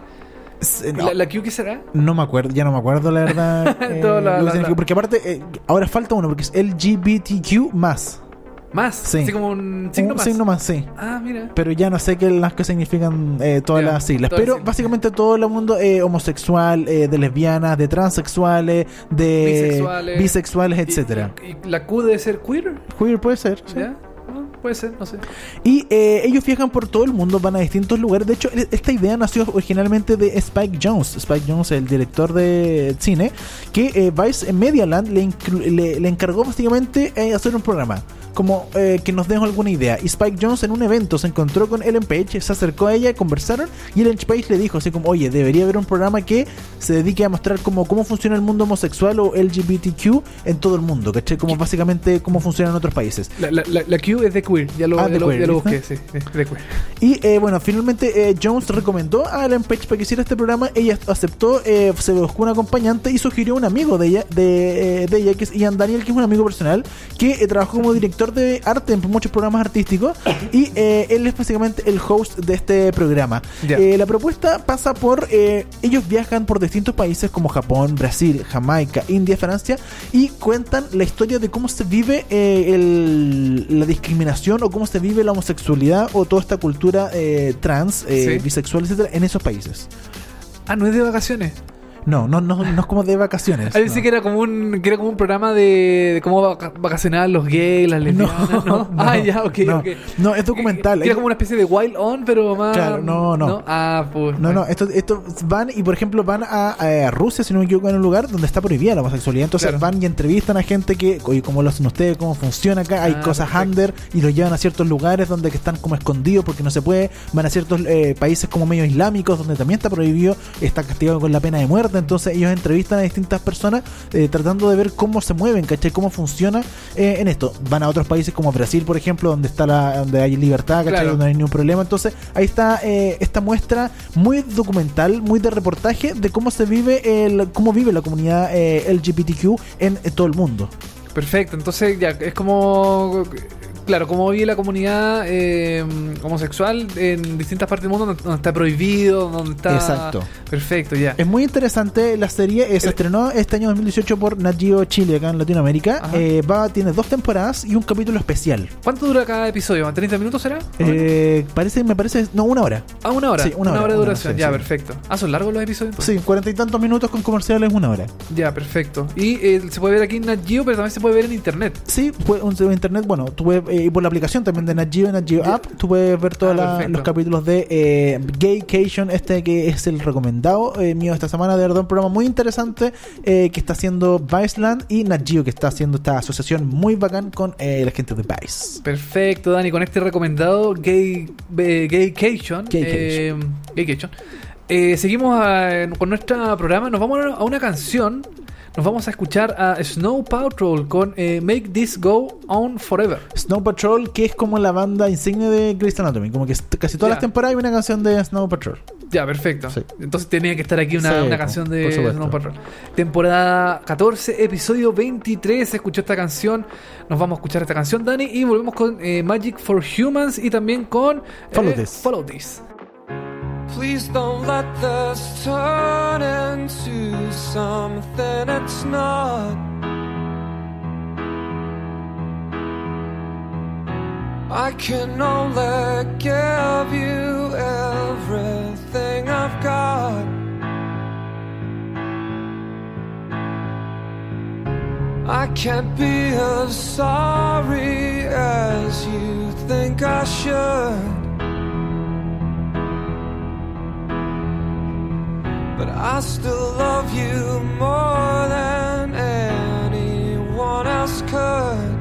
S2: No.
S1: ¿La, la Q qué será?
S2: No me acuerdo, ya no me acuerdo la verdad. eh,
S1: la- la-
S2: Porque aparte, eh, ahora falta uno, porque es LGBTQ más.
S1: Más.
S2: Sí.
S1: Así como un signo
S2: un
S1: más.
S2: signo más, sí.
S1: Ah, mira.
S2: Pero ya no sé qué las que significan eh, todas las siglas. Pero básicamente todo el mundo eh, homosexual, eh, de lesbianas, de transexuales, de
S1: Bisexuales.
S2: bisexuales,
S1: Y-
S2: etcétera.
S1: Y, y la Q debe ser queer.
S2: Queer puede ser. sí.
S1: Puede ser, no sé.
S2: Y eh, ellos viajan por todo el mundo, van a distintos lugares. De hecho, e- esta idea nació originalmente de Spike Jones. Spike Jones, el director de cine, que eh, Vice en Medialand le, le, le encargó básicamente eh, hacer un programa. Como eh, que nos den alguna idea. Y Spike Jones en un evento se encontró con Ellen Page, se acercó a ella, conversaron. Y Ellen Page le dijo así como, oye, debería haber un programa que se dedique a mostrar cómo, cómo funciona el mundo homosexual o LGBTQ en todo el mundo. ¿Cachai? Como básicamente cómo funciona en otros países.
S1: La, la, la, la Q es de queer. Ya lo,
S2: Ah,
S1: ya lo,
S2: queer,
S1: ya lo busqué, sí. De queer.
S2: Y eh, bueno, finalmente eh, Jones recomendó a Ellen Page para que hiciera este programa. Ella aceptó, eh, se buscó un acompañante y sugirió un amigo de ella, de, eh, de ella que es Ian Daniel, que es un amigo personal, que eh, trabajó como director de arte en muchos programas artísticos. Y eh, él es básicamente el host de este programa.
S1: Ya.
S2: Eh, la propuesta pasa por. ellos viajan por distintos países como Japón, Brasil, Jamaica, India, Francia y cuentan la historia de cómo se vive el- la discriminación o cómo se vive la homosexualidad o toda esta cultura eh, trans, eh,
S1: Sí.
S2: bisexual, etcétera, en esos países.
S1: Ah, no es de vacaciones.
S2: No, no, no, no es como de vacaciones.
S1: Ah, pensé
S2: no.
S1: que era como un que era como un programa de, de cómo vaca- vacacionar los gays, las lesbianas, ¿no? ah, ya, ok,
S2: no. No, es documental.
S1: Era como una especie de Wild On, pero más.
S2: Claro, no, no.
S1: Ah, pues.
S2: No, no, esto, esto van y por ejemplo van a, a Rusia, si no me equivoco, en un lugar donde está prohibida la homosexualidad. Entonces
S1: Claro.
S2: van y entrevistan a gente que, oye, ¿cómo lo hacen ustedes? ¿Cómo funciona acá? Hay
S1: Ah,
S2: cosas
S1: perfecto.
S2: under y los llevan a ciertos lugares donde que están como escondidos porque no se puede. Van a ciertos eh, países como medio islámicos donde también está prohibido, está castigado con la pena de muerte. Entonces ellos entrevistan a distintas personas eh, tratando de ver cómo se mueven, ¿cachai? Cómo funciona eh, en esto. Van a otros países como Brasil, por ejemplo, donde está la, donde hay libertad, ¿cachai?
S1: Claro.
S2: Donde no hay ningún problema. Entonces, ahí está eh, esta muestra muy documental, muy de reportaje de cómo se vive el, cómo vive la comunidad LGBTQ en, en todo el mundo.
S1: Perfecto, entonces ya es como. Claro, como vive la comunidad eh, homosexual en distintas partes del mundo donde, donde está prohibido, donde está.
S2: Exacto.
S1: Perfecto, ya.
S2: Es muy interesante la serie, eh, se estrenó este año 2018 por Nat Geo Chile acá en Latinoamérica. Eh, va, tiene dos temporadas y un capítulo especial.
S1: ¿Cuánto dura cada episodio? ¿30 minutos será?
S2: Eh, parece, me parece, no, una hora.
S1: ah, una hora.
S2: sí, una hora,
S1: de
S2: una hora,
S1: duración.
S2: sí,
S1: ya,
S2: sí.
S1: perfecto. Ah, son largos los episodios entonces?
S2: Sí, cuarenta y tantos minutos con comerciales, una hora.
S1: Ya, perfecto. Y se puede ver aquí en Nat Geo, pero también se puede ver en internet.
S2: Sí, en internet, bueno, puedes, eh, y por la aplicación también de Nat Geo, Nat Geo App, tú puedes ver todos
S1: Ah,
S2: los capítulos de eh, Gaycation, este que es el recomendado eh, mío esta semana, de verdad, un programa muy interesante eh, que está haciendo Viceland y Nat Geo, que está haciendo esta asociación muy bacán con eh, la gente de Vice.
S1: Perfecto, Dani, con este recomendado Gay Gaycation. Gaycation. Eh, seguimos a- con nuestro programa. Nos vamos a una canción. Nos vamos a escuchar a Snow Patrol con eh, Make This Go On Forever.
S2: Snow Patrol, que es como la banda insignia de Grey's Anatomy, como que casi todas las temporadas hay una canción de Snow Patrol.
S1: Ya, perfecto.
S2: Sí.
S1: Entonces tenía que estar aquí una,
S2: Sí,
S1: una
S2: po,
S1: canción de. Snow Patrol. Temporada 14, episodio 23. Se escuchó esta canción. Nos vamos a escuchar esta canción, Dani. Y volvemos con eh, Magic for Humans y también con eh,
S2: Follow This.
S1: Follow This.
S6: Please don't let this turn into something it's not. I can only give you everything I've got. I can't be as sorry as you think I should. but I still love you more than anyone else could.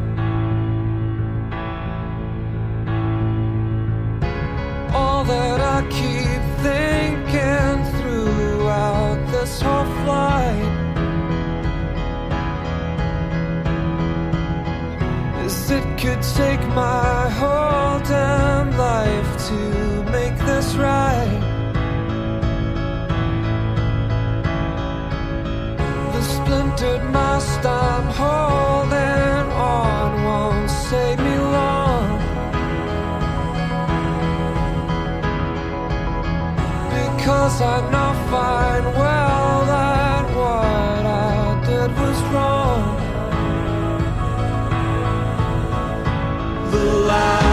S6: All that I keep thinking throughout this whole flight is it could take my whole damn life to make this right. wondered, must I'm holding on? Won't save me long. Because I know fine well that what I did was wrong. The light.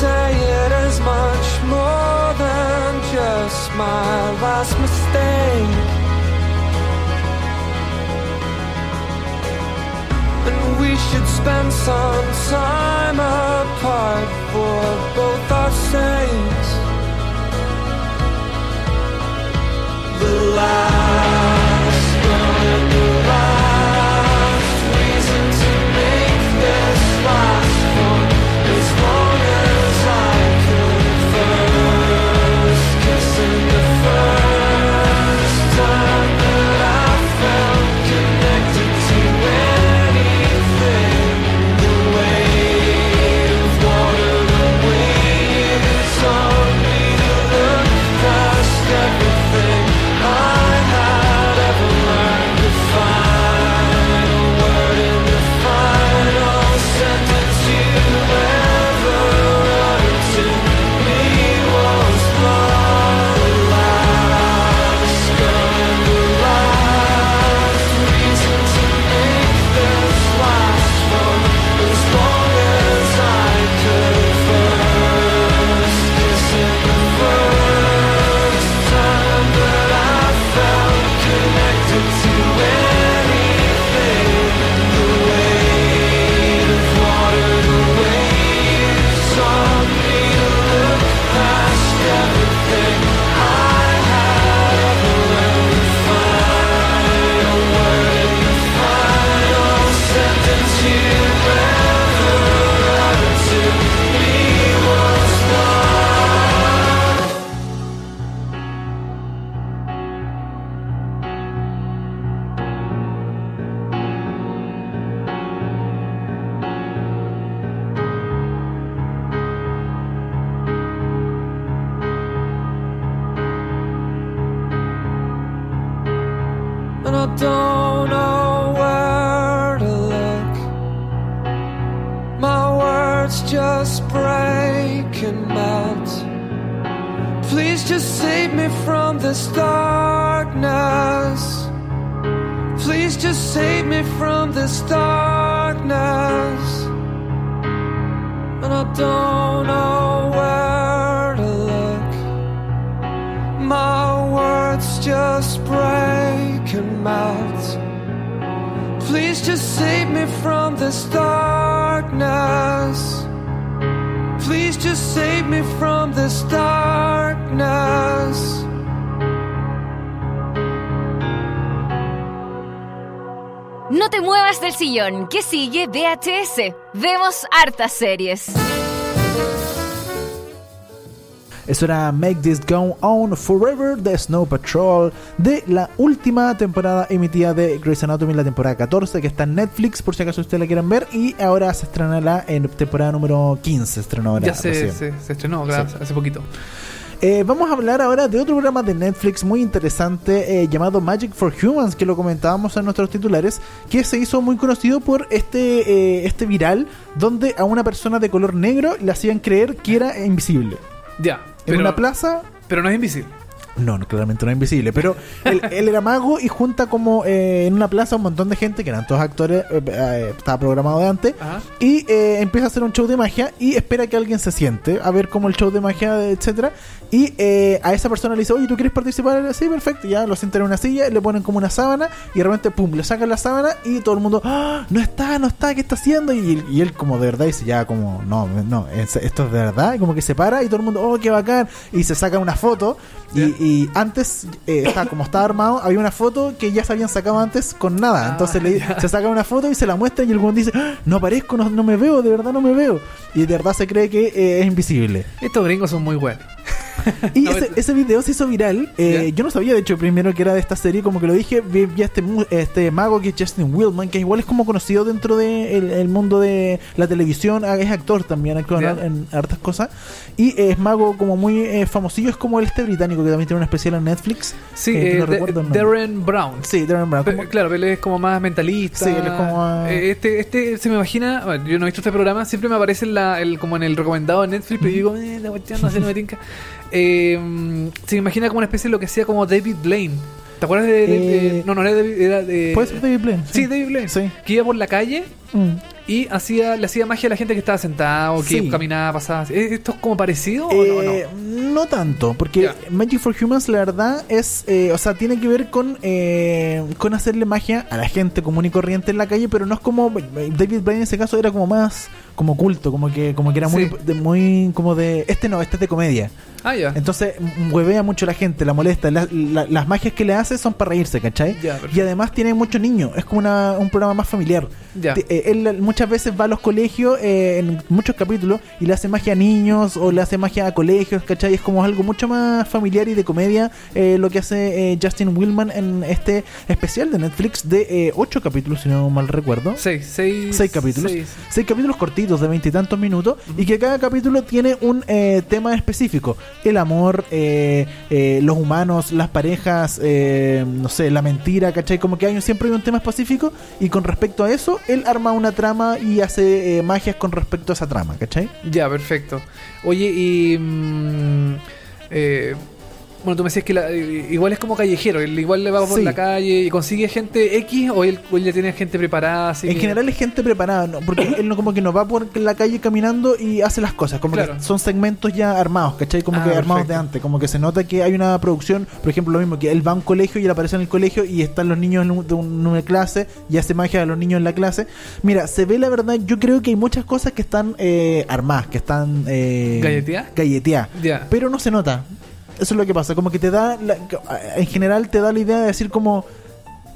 S6: say it is much more than just my last mistake. And we should spend some time apart for both our
S5: sake. ¿Qué sigue? VHS. Vemos hartas series.
S2: Eso era Make This Go On Forever de Snow Patrol de la última temporada emitida de Grey's Anatomy, la temporada 14, que está en Netflix, por si acaso ustedes la quieren ver. Y ahora se estrenará en temporada número 15. Se estrenó ahora.
S1: Ya se, se estrenó claro, hace poquito.
S2: Eh, vamos a hablar ahora de otro programa de Netflix muy interesante eh, llamado Magic for Humans, que lo comentábamos en nuestros titulares, que se hizo muy conocido por este, eh, este viral donde a una persona de color negro le hacían creer que era invisible.
S1: Ya.
S2: En
S1: Pero,
S2: una plaza
S1: pero no es invisible.
S2: No, no, claramente no es invisible, pero él, él era mago y junta como eh, en una plaza un montón de gente, que eran todos actores, eh, eh, estaba programado de antes,
S1: Ajá.
S2: y eh, empieza a hacer un show de magia y espera que alguien se siente a ver como el show de magia, etcétera Y eh, a esa persona le dice, oye, ¿tú quieres participar? Sí, perfecto, ya lo sientan en una silla, le ponen como una sábana y de repente, pum, le sacan la sábana y todo el mundo, ¡Ah! no está, no está, ¿qué está haciendo? Y, y él como de verdad dice, ya como, no, no, es- esto es de verdad, y como que se para y todo el mundo, oh, qué bacán, y se saca una foto y, antes, eh, como estaba armado, había una foto que ya se habían sacado antes con nada.
S1: Ah,
S2: Entonces le,
S1: ya.
S2: se saca una foto y se la muestra y el dice, "Ah, no aparezco, no, no me veo, de verdad no me veo. Y de verdad se cree que eh, es invisible.
S1: Estos gringos son muy buenos.
S2: Y
S1: No,
S2: ese, ese video se hizo viral. eh, yo no sabía, de hecho, primero que era de esta serie, como que lo dije, vi, vi a este, este mago que es Justin Willman, que igual es como conocido dentro del el mundo de la televisión, ah, es actor también, actúa en, en hartas cosas. Y eh, es mago como muy eh, famosillo, es como el este británico que también tiene un especial en Netflix.
S1: Sí,
S2: eh,
S1: eh,
S2: no
S1: de-
S2: recuerdo.
S1: Darren Brown.
S2: Sí, Darren Brown.
S1: Claro, él es como más mentalista.
S2: Sí, él es como,
S1: Eh, Este, este se me imagina. bueno, yo no he visto este programa, siempre me aparece en la, el, como en el recomendado de Netflix, pero digo, eh, la cuestión no no me tinca. Eh, se imagina como una especie de lo que hacía como David Blaine. ¿Te acuerdas de, de- de-
S2: Eh,
S1: No, no era David, era de.
S2: Puede ser David Blaine.
S1: Sí, David Blaine.
S2: Sí.
S1: Que iba por la calle
S2: Mm.
S1: y hacía, le hacía magia a la gente que estaba sentado, que
S2: Sí.
S1: caminaba, pasaba. ¿Eh, ¿Esto es como parecido o no, o no?
S2: Eh, no tanto, porque. Magic for Humans, la verdad, es. eh, o sea, tiene que ver con, eh, con hacerle magia a la gente común y corriente en la calle, pero no es como. David Blaine en ese caso era como más. Como culto, como que, como que era muy,
S1: Sí.
S2: de, muy. como de. Este no, este es de comedia.
S1: Ah, ya.
S2: Entonces, huevea mucho la gente, la molesta. La- la- las magias que le hace son para reírse, ¿cachai? Y además tiene muchos niños, es como una- un programa más familiar. Eh, él muchas veces va a los colegios eh, en muchos capítulos y le hace magia a niños o le hace magia a colegios, ¿cachai? Es como algo mucho más familiar y de comedia eh, lo que hace eh, Justin Willman en este especial de Netflix de eh, ocho capítulos, si no mal recuerdo.
S1: Seis, seis,
S2: Seis capítulos.
S1: seis.
S2: Seis capítulos cortitos de veintitantos minutos y que cada capítulo tiene un eh, tema específico. El amor, eh, eh, los humanos, las parejas, no sé, la mentira, ¿cachai? Como que hay siempre hay un tema específico y con respecto a eso, él arma una trama y hace magias con respecto a esa trama, ¿cachai?
S1: Ya, perfecto. Oye, y. mm, eh, bueno, tú me decías que la- igual es como callejero, él igual le va por
S2: Sí.
S1: la calle y consigue gente X o él, ya tiene gente preparada. Así
S2: en
S1: que-
S2: general es gente preparada, ¿no? porque él no como que no va por la calle caminando y hace las cosas, como
S1: Claro.
S2: que son segmentos ya armados, ¿cachai? Como
S1: Ah,
S2: que armados
S1: perfecto.
S2: de antes, como que se nota que hay una producción, por ejemplo, lo mismo que él va a un colegio y él aparece en el colegio y están los niños de un- una clase y hace magia a los niños en la clase. Mira, se ve la verdad, yo creo que hay muchas cosas que están eh, armadas, que están eh,
S1: ¿Galleteadas?
S2: galleteadas, pero no se nota. Eso es lo que pasa, como que te da, la- en general te da la idea de decir como,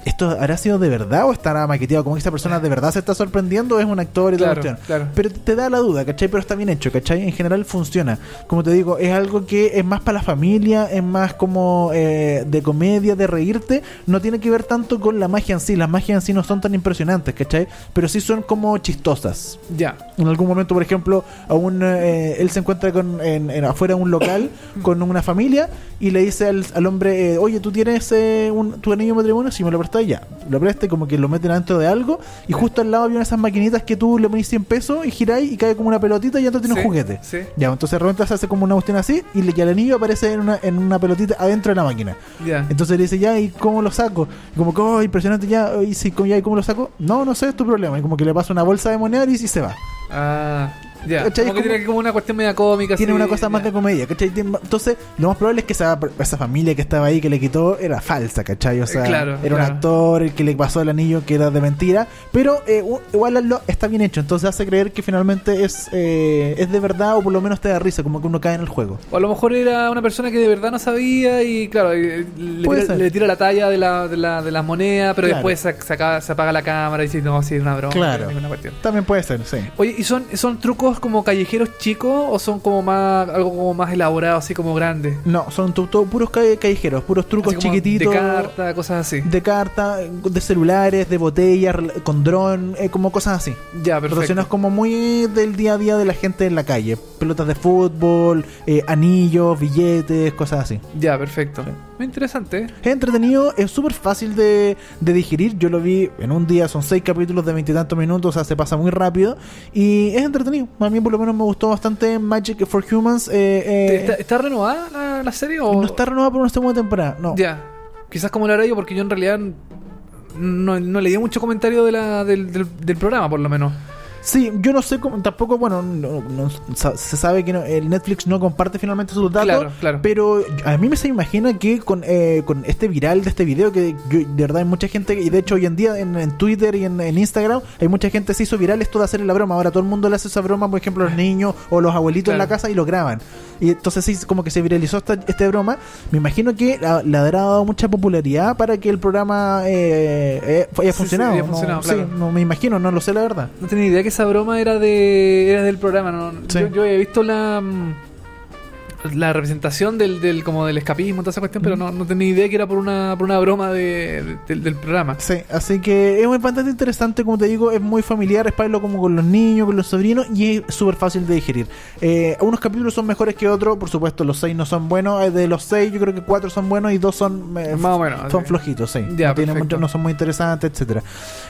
S2: ¿esto habrá sido de verdad o estará maqueteado? Como que esa persona de verdad se está sorprendiendo o es un actor y toda la
S1: Claro,
S2: cuestión.
S1: claro.
S2: Pero te da la duda, ¿cachai? Pero está bien hecho, ¿cachai? En general funciona. Como te digo, es algo que es más para la familia, es más como eh, de comedia, de reírte. No tiene que ver tanto con la magia en sí. Las magias en sí no son tan impresionantes, ¿cachai? Pero sí son como chistosas.
S1: Ya.
S2: En algún momento, por ejemplo, a un, eh, él se encuentra con, en, en- afuera de un local con una familia y le dice al, al hombre, eh, oye, ¿tú tienes eh, un, tu anillo de matrimonio? Si me lo ya. Lo presta y como que lo meten adentro de algo y justo al lado había esas maquinitas que tú le pones 100 pesos y giráis y cae como una pelotita y ya tú tienes
S1: Sí,
S2: un juguete.
S1: sí.
S2: Ya, entonces de repente se hace como una cuestión así y, le, y el anillo aparece en una, en una pelotita adentro de la máquina.
S1: Ya.
S2: Entonces le dice, ya, ¿y cómo lo saco? Y como que, oh, impresionante, ya, ¿y, si, ya, ¿y cómo lo saco? No, no sé, es tu problema. Y como que le pasa una bolsa de monedas y, y se va.
S1: Ah, Ya,
S2: ¿cachai?
S1: como que
S2: como-
S1: tiene como una cuestión media cómica.
S2: tiene
S1: así,
S2: una cosa más de comedia, ¿cachai? Entonces, lo más probable es que esa, esa familia que estaba ahí que le quitó era falsa, ¿cachai? O sea,
S1: Eh, claro,
S2: era un actor el que le pasó el anillo que era de mentira, pero eh, igual lo, está bien hecho, entonces hace creer que finalmente es, eh, es de verdad o por lo menos te da risa, como que uno cae en el juego.
S1: O a lo mejor era una persona que de verdad no sabía y claro, y le, tira,
S2: ser.
S1: le tira la talla de la, de la, de las monedas, pero
S2: Claro.
S1: después se, se acaba- se apaga la cámara y dice, no, sí, es una broma.
S2: Claro.
S1: no es ninguna cuestión.
S2: También puede ser, sí.
S1: Oye, ¿y son, son trucos como callejeros chicos o son como más algo como más elaborado, así como grande?
S2: No, son todo puros calle- callejeros, puros trucos chiquititos.
S1: De carta, cosas así.
S2: de carta, de celulares, de botellas, con dron, eh, como cosas así.
S1: ya, perfecto.
S2: Relacionados como muy del día a día de la gente en la calle. Pelotas de fútbol, eh, anillos, billetes, cosas así.
S1: Ya, perfecto.
S2: Sí.
S1: Interesante.
S2: Es entretenido, es súper fácil de, de digerir. Yo lo vi en un día, son seis capítulos de veintitantos minutos, o sea, se pasa muy rápido. Y es entretenido. A mí por lo menos me gustó bastante Magic for Humans. eh, eh,
S1: ¿Está, está renovada la, la serie o
S2: no está renovada por una segunda temporada, no.
S1: Ya. Quizás como lo haré yo, porque yo en realidad no, no leí mucho comentario de la, del, del, del programa, por lo menos.
S2: Sí, yo no sé cómo, tampoco, bueno, no- no- se sabe que no- el Netflix no comparte finalmente sus datos,
S1: Claro, claro.
S2: pero a mí me se imagina que con, eh, con este viral de este video, que yo- de verdad hay mucha gente, y de hecho hoy en día en, en Twitter y en, en Instagram, hay mucha gente que se hizo viral esto de hacerle la broma, ahora todo el mundo le hace esa broma, por ejemplo, los niños o los abuelitos en la casa y lo graban. Y entonces sí, como que se viralizó esta, esta broma, me imagino que la- le habrá dado mucha popularidad para que el programa eh, eh, haya funcionado.
S1: sí, haya
S2: no,
S1: funcionado,
S2: sí,
S1: claro.
S2: no me imagino, no lo sé la verdad.
S1: No tenía idea que esa broma era de era del programa. ¿no?
S2: Sí.
S1: Yo, yo he visto la mm, la representación del, del como del escapismo, toda esa cuestión, pero no, no tenía idea que era por una, por una broma de, de- del, del programa.
S2: Sí, así que es bastante interesante, como te digo, es muy familiar, es para como con los niños, con los sobrinos y es súper fácil de digerir. Eh, unos capítulos son mejores que otros, por supuesto, los seis no son buenos, eh, de los seis yo creo que cuatro son buenos y dos son eh,
S1: Más o menos.
S2: son
S1: sí.
S2: flojitos, sí.
S1: Ya,
S2: no, tienen mucho- no son muy interesantes, etcétera.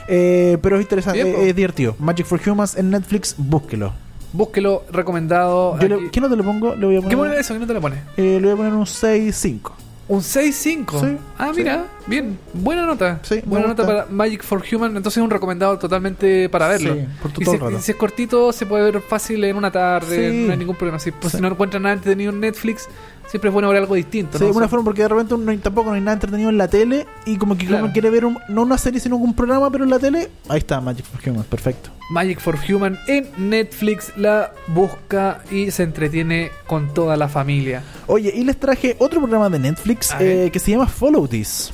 S2: Eh, pero es interesante,
S1: Bien,
S2: es,
S1: po.
S2: es divertido. Magic for Humans en Netflix, búsquelo.
S1: Búsquelo, recomendado.
S2: Yo le-. ¿Qué no te lo pongo? Le voy a
S1: ¿Qué
S2: poner,
S1: moneda es eso? ¿Qué no te la pones?
S2: eh, le voy a poner un 6-5.
S1: Un 6-5.
S2: Sí,
S1: ah,
S2: sí.
S1: mira, bien. Buena nota.
S2: Sí,
S1: Buena nota para Magic for Human. Entonces, un recomendado totalmente para verlo.
S2: Sí, por
S1: y
S2: todo
S1: si,
S2: el rato.
S1: si es cortito, se puede ver fácil en una tarde. No hay ningún problema. Si, pues, si no encuentran nada entretenido en Netflix, siempre es bueno ver algo distinto.
S2: Sí,
S1: ¿no?
S2: de una
S1: O sea,
S2: forma porque de repente uno, tampoco no hay nada entretenido en la tele y como que
S1: Claro.
S2: uno quiere ver un- no una serie sino un programa pero en la tele, ahí está Magic for Humans, perfecto.
S1: Magic for Human en Netflix la busca y se entretiene con toda la familia.
S2: Oye, y les traje otro programa de Netflix eh, que se llama Follow This.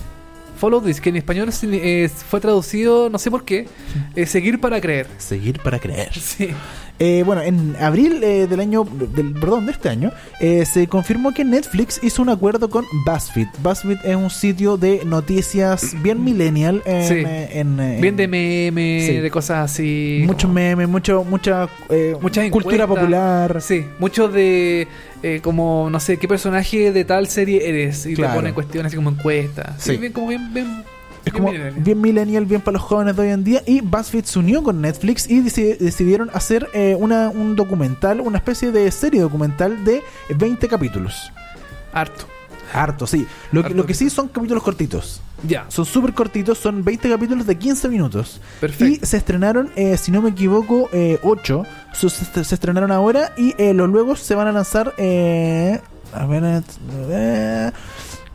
S1: Follow This, que en español eh, fue traducido, no sé por qué, eh, seguir para creer.
S2: Seguir para creer.
S1: Sí.
S2: Eh, bueno, en abril eh, del año, del, perdón, de este año, eh, se confirmó que Netflix hizo un acuerdo con BuzzFeed. BuzzFeed es un sitio de noticias bien millennial. En,
S1: Sí.
S2: eh, en, eh,
S1: Bien de meme,
S2: Sí.
S1: de cosas así.
S2: muchos memes, mucho, mucha eh,
S1: Muchas
S2: cultura popular.
S1: Sí, mucho de eh, como, no sé, qué personaje de tal serie eres. Y
S2: Claro.
S1: te ponen cuestiones así como encuestas. Sí. bien, como bien, bien.
S2: Es
S1: bien
S2: como
S1: millennial.
S2: bien millennial, bien para los jóvenes de hoy en día. Y BuzzFeed se unió con Netflix y deci- decidieron hacer eh, una, un documental, una especie de serie documental de 20 capítulos.
S1: Harto.
S2: Harto, sí. Lo, que-
S1: Harto
S2: lo que sí son capítulos cortitos.
S1: Ya,
S2: Son súper cortitos, son 20 capítulos de 15 minutos.
S1: perfecto.
S2: Y se estrenaron, eh, si no me equivoco, 8. se, se estrenaron ahora y eh, los luego se van a lanzar. eh, a ver, eh, eh,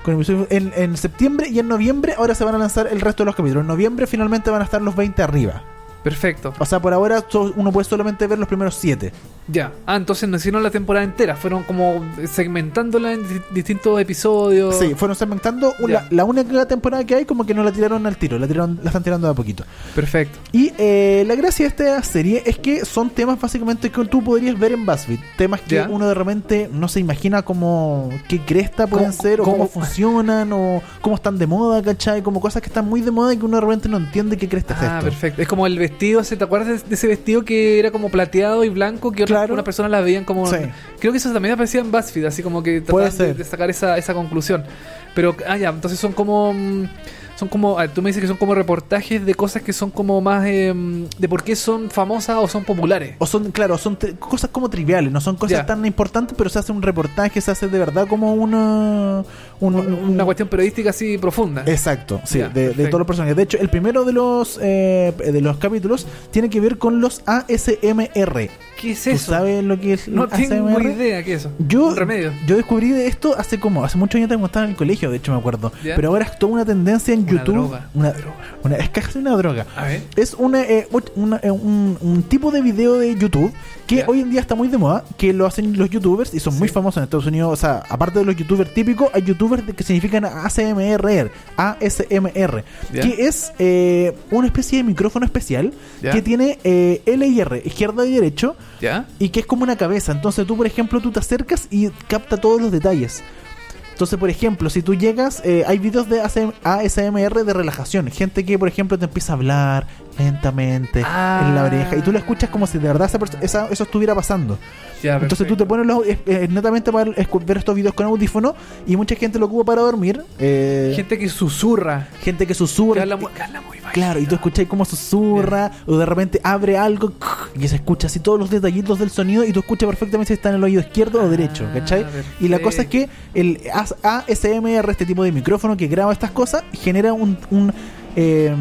S2: con en, en septiembre y en noviembre. Ahora se van a lanzar el resto de los capítulos. En noviembre finalmente van a estar los 20 arriba.
S1: Perfecto.
S2: O sea, por ahora uno puede solamente ver los primeros 7.
S1: Ya. Ah, entonces no hicieron la temporada entera. Fueron como segmentándola en di- distintos episodios.
S2: Sí, fueron segmentando.
S1: Ya.
S2: La, única temporada que hay, como que no la tiraron al tiro. La, tiraron, la están tirando de a poquito.
S1: Perfecto.
S2: Y eh, la gracia de esta serie es que son temas básicamente que tú podrías ver en BuzzFeed. Temas que
S1: Ya.
S2: uno de repente no se imagina como qué cresta pueden
S1: ¿Cómo-
S2: ser o cómo,
S1: cómo-
S2: funcionan o cómo están de moda, ¿cachai? Como cosas que están muy de moda y que uno de repente no entiende qué cresta es
S1: Ah,
S2: esto.
S1: perfecto. Es como el vestido, ese, ¿te acuerdas de- ese vestido que era como plateado y blanco? Que otras
S2: Claro.
S1: unas personas la veían como.
S2: Sí.
S1: Creo que eso también aparecía en BuzzFeed, así como que trataban de, sacar esa, esa conclusión. Pero, ah, ya, entonces son como. mm, Son como. ah, tú me dices que son como reportajes de cosas que son como más. eh, de por qué son famosas o son populares.
S2: O son, claro, son cosas como triviales, no son cosas
S1: Ya.
S2: tan importantes, pero se hace un reportaje, se hace de verdad como una... un- un-
S1: Una cuestión periodística así profunda.
S2: Exacto, sí, de, todos los personajes. De hecho, el primero de los eh, de los capítulos tiene que ver con los ASMR.
S1: ¿Qué es
S2: ¿Tú
S1: eso?
S2: sabes lo que es
S1: No tengo
S2: ASMR?
S1: idea qué es eso.
S2: Yo,
S1: remedio.
S2: yo descubrí de esto hace como, hace muchos años cuando estaba en el colegio, de hecho me acuerdo. Pero ahora es toda una tendencia en
S1: Una
S2: YouTube.
S1: droga.
S2: Una, una- es casi una droga.
S1: A ver.
S2: Es una, eh, una- eh, un, un tipo de video de YouTube que hoy en día está muy de moda, que lo hacen los youtubers y son muy famosos en Estados Unidos. O sea, aparte de los youtubers típicos, hay youtubers que significan ASMR, ASMR, que es eh, una especie de micrófono especial que tiene eh, L y R, izquierda y derecho,
S1: ¿Ya?
S2: y que es como una cabeza. Entonces tú, por ejemplo, tú te acercas y capta todos los detalles. Entonces, por ejemplo, si tú llegas, eh, hay videos de ASM ASMR de relajación. Gente que, por ejemplo, te empieza a hablar lentamente
S1: Ah.
S2: en la oreja y tú lo escuchas como si de verdad esa esa- eso estuviera pasando.
S1: Ya,
S2: Entonces tú te pones los, netamente para ver estos videos con audífono y mucha gente lo ocupa para dormir. Eh, gente,
S1: Gente que susurra.
S2: que
S1: Que
S2: susurra.
S1: habla, mu- que habla muy bajito.
S2: Claro, y tú escuchas cómo susurra, o de repente abre algo y se escucha así todos los detallitos del sonido y tú escuchas perfectamente si está en el oído izquierdo o derecho,
S1: Ah,
S2: ¿cachai? Y la cosa es que el AS- ASMR, este tipo de micrófono que graba estas cosas, genera un... un, eh,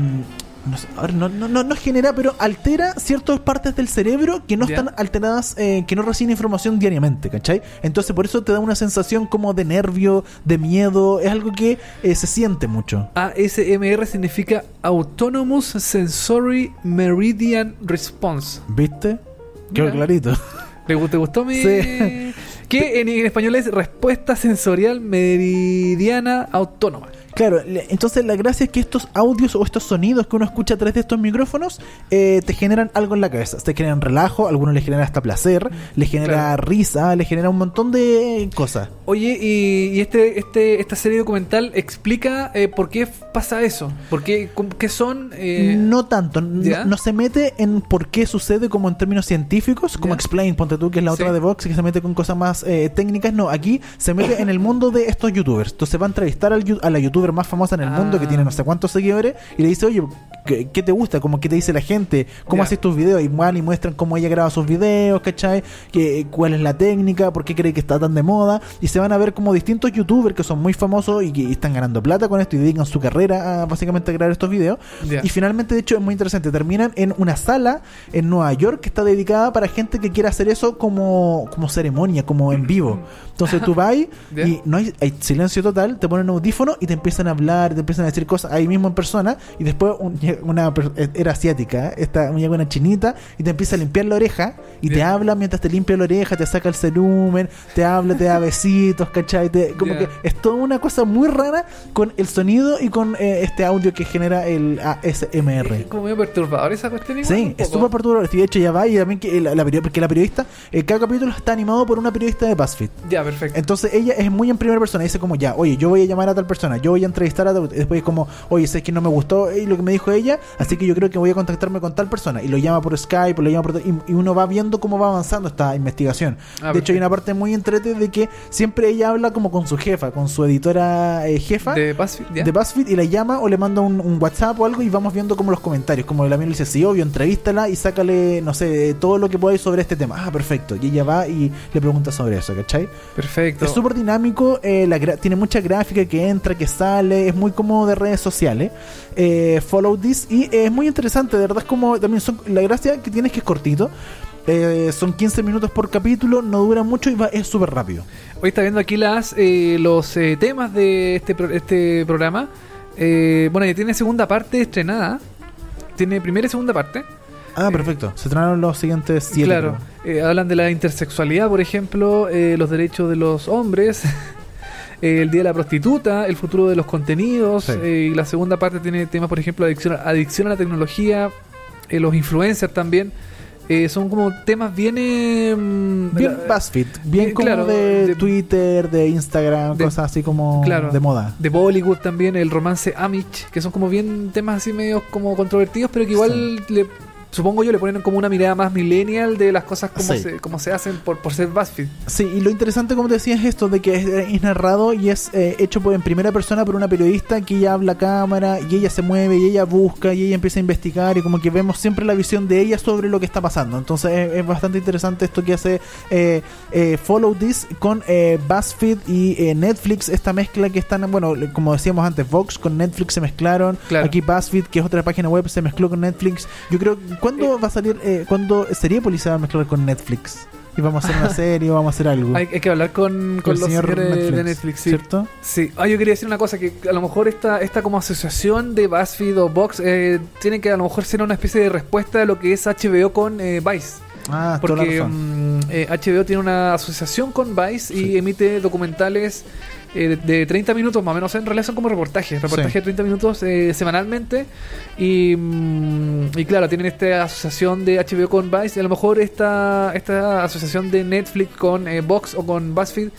S2: no, sé, a ver, no, no, no, no genera, pero altera ciertas partes del cerebro que no están alteradas, eh, que no reciben información diariamente, ¿cachai? Entonces por eso te da una sensación como de nervio, de miedo, es algo que eh, se siente mucho.
S1: ASMR significa Autonomous Sensory Meridian Response.
S2: ¿Viste? Quedó clarito.
S1: ¿Te, gu- te gustó mi...?
S2: Sí.
S1: Que en, en español es respuesta sensorial meridiana autónoma.
S2: Claro, entonces la gracia es que estos audios o estos sonidos que uno escucha a través de estos micrófonos eh, te generan algo en la cabeza. Te generan relajo, a algunos les genera hasta placer, les genera
S1: Claro.
S2: risa, les genera un montón de cosas.
S1: Oye, y, y este, este, esta serie documental explica eh, por qué pasa eso. ¿Por qué, son? eh,
S2: no tanto, no, se mete en por qué sucede como en términos científicos, como
S1: ¿Ya?
S2: Explain, ponte tú, que es la otra
S1: Sí.
S2: de Vox, que se mete con cosas más eh, técnicas. No, aquí se mete en el mundo de estos youtubers. Entonces va a entrevistar al a la youtuber más famosa en el mundo, que
S1: Ah.
S2: tiene no sé cuántos seguidores, y le dice, oye, ¿qué, qué te gusta? Como qué te dice la gente, cómo
S1: Ya.
S2: haces tus videos, y van y muestran cómo ella graba sus videos, ¿cachai? Que, cuál es la técnica, por qué cree que está tan de moda, y se van a ver como distintos youtubers que son muy famosos y que están ganando plata con esto y dedican su carrera a básicamente a grabar estos videos.
S1: Ya.
S2: Y finalmente, de hecho, es muy interesante. Terminan en una sala en Nueva York que está dedicada para gente que quiera hacer eso como, como ceremonia, como en vivo. Entonces tú vas
S1: Ya.
S2: y no hay, hay silencio total, te ponen un audífono y te empiezan a hablar, te empiezan a decir cosas ahí mismo en persona. Y después un- una per- era asiática, ¿eh? esta llega una chinita y te empieza a limpiar la oreja y te habla mientras te limpia la oreja, te saca el cerumen, te habla, te da besitos, ¿cachai? Te- como
S1: Ya.
S2: que es toda una cosa muy rara con el sonido y con eh, este audio que genera el
S1: Es
S2: ASMR.
S1: como medio perturbador esa cuestión. igual,
S2: Sí, es súper perturbador. Y de hecho ya va y también que la, la peri- porque la periodista, eh, cada capítulo está animado por una periodista de BuzzFeed.
S1: Ya, perfecto.
S2: Entonces ella es muy en primera persona, dice como ya, oye, yo voy a llamar a tal persona, yo voy a entrevistar a después es como, oye, sé que no me gustó eh, lo que me dijo ella, así que yo creo que voy a contactarme con tal persona y lo llama por Skype, lo llama por y, y uno va viendo cómo va avanzando esta investigación.
S1: Ah,
S2: de hecho hay una parte muy entrete de que siempre ella habla como con su jefa, con su editora eh, jefa
S1: De BuzzFeed,
S2: de BuzzFeed y la llama o le manda un, un WhatsApp o algo y vamos viendo como los comentarios. Como la le dice, sí, obvio, entrevístala y sácale, no sé, todo lo que podáis sobre este tema. Ah, perfecto. Y ella va y le pregunta sobre eso, ¿cachai?
S1: Perfecto.
S2: Es súper dinámico, eh, la tiene mucha gráfica que entra, que sale, es muy como de redes sociales. Eh, follow this y eh, es muy interesante, de verdad es como también son, la gracia que tiene es que es cortito. Eh, son 15 minutos por capítulo, no dura mucho y va, es súper rápido.
S1: Hoy está viendo aquí las eh, los eh, temas de este, pro- este programa. Eh, bueno, ya tiene segunda parte estrenada. Tiene primera y segunda parte.
S2: Ah, perfecto. Se estrenaron los siguientes 7.
S1: claro. Eh, hablan de la intersexualidad, por ejemplo, eh, los derechos de los hombres. eh, el día de la prostituta, el futuro de los contenidos.
S2: Sí.
S1: eh, y la segunda parte tiene temas, por ejemplo, adicción, a- adicción a la tecnología, eh, los influencers también. Eh, son como temas bien. eh, mm,
S2: Bien BuzzFeed, bien
S1: eh,
S2: como
S1: claro,
S2: de,
S1: de-
S2: Twitter, de Instagram,
S1: de-
S2: cosas así como
S1: claro.
S2: de moda.
S1: de Bollywood también, el romance Amish, que son como bien temas así medio como controvertidos, pero que igual le, supongo yo le ponen como una mirada más millennial de las cosas como,
S2: Sí.
S1: se, como se hacen por, por ser BuzzFeed.
S2: Sí, y lo interesante, como te decía, es esto de que es, es narrado y es eh, hecho por, en primera persona por una periodista que ella habla a cámara y ella se mueve y ella busca y ella empieza a investigar y como que vemos siempre la visión de ella sobre lo que está pasando. Entonces es, es bastante interesante esto que hace eh, eh, Follow This con eh, BuzzFeed y Netflix, esta mezcla que están, bueno, como decíamos antes, Vox con Netflix se mezclaron,
S1: Claro.
S2: aquí BuzzFeed, que es otra página web, se mezcló con Netflix. Yo creo ¿Cuándo va a salir? Eh, ¿Cuándo Seriepolis se va a mezclar con Netflix? ¿Y vamos a hacer una serie o vamos a hacer algo?
S1: Hay, hay que hablar con, con
S2: el
S1: los
S2: señor
S1: señores de Netflix, sí.
S2: ¿Cierto?
S1: Sí, ah, yo quería decir una cosa, que a lo mejor esta, esta como asociación de BuzzFeed o Vox eh, tiene que a lo mejor ser una especie de respuesta a lo que es HBO con eh, Vice.
S2: Ah,
S1: Porque mm, eh, HBO tiene una asociación con Vice y emite documentales eh, de, de 30 minutos más o menos. En realidad son como reportajes, reportajes
S2: Sí.
S1: de 30 minutos eh, semanalmente. Y, mm, y claro, tienen esta asociación de HBO con Vice. Y a lo mejor esta, esta asociación de Netflix con eh, Vox o con BuzzFeed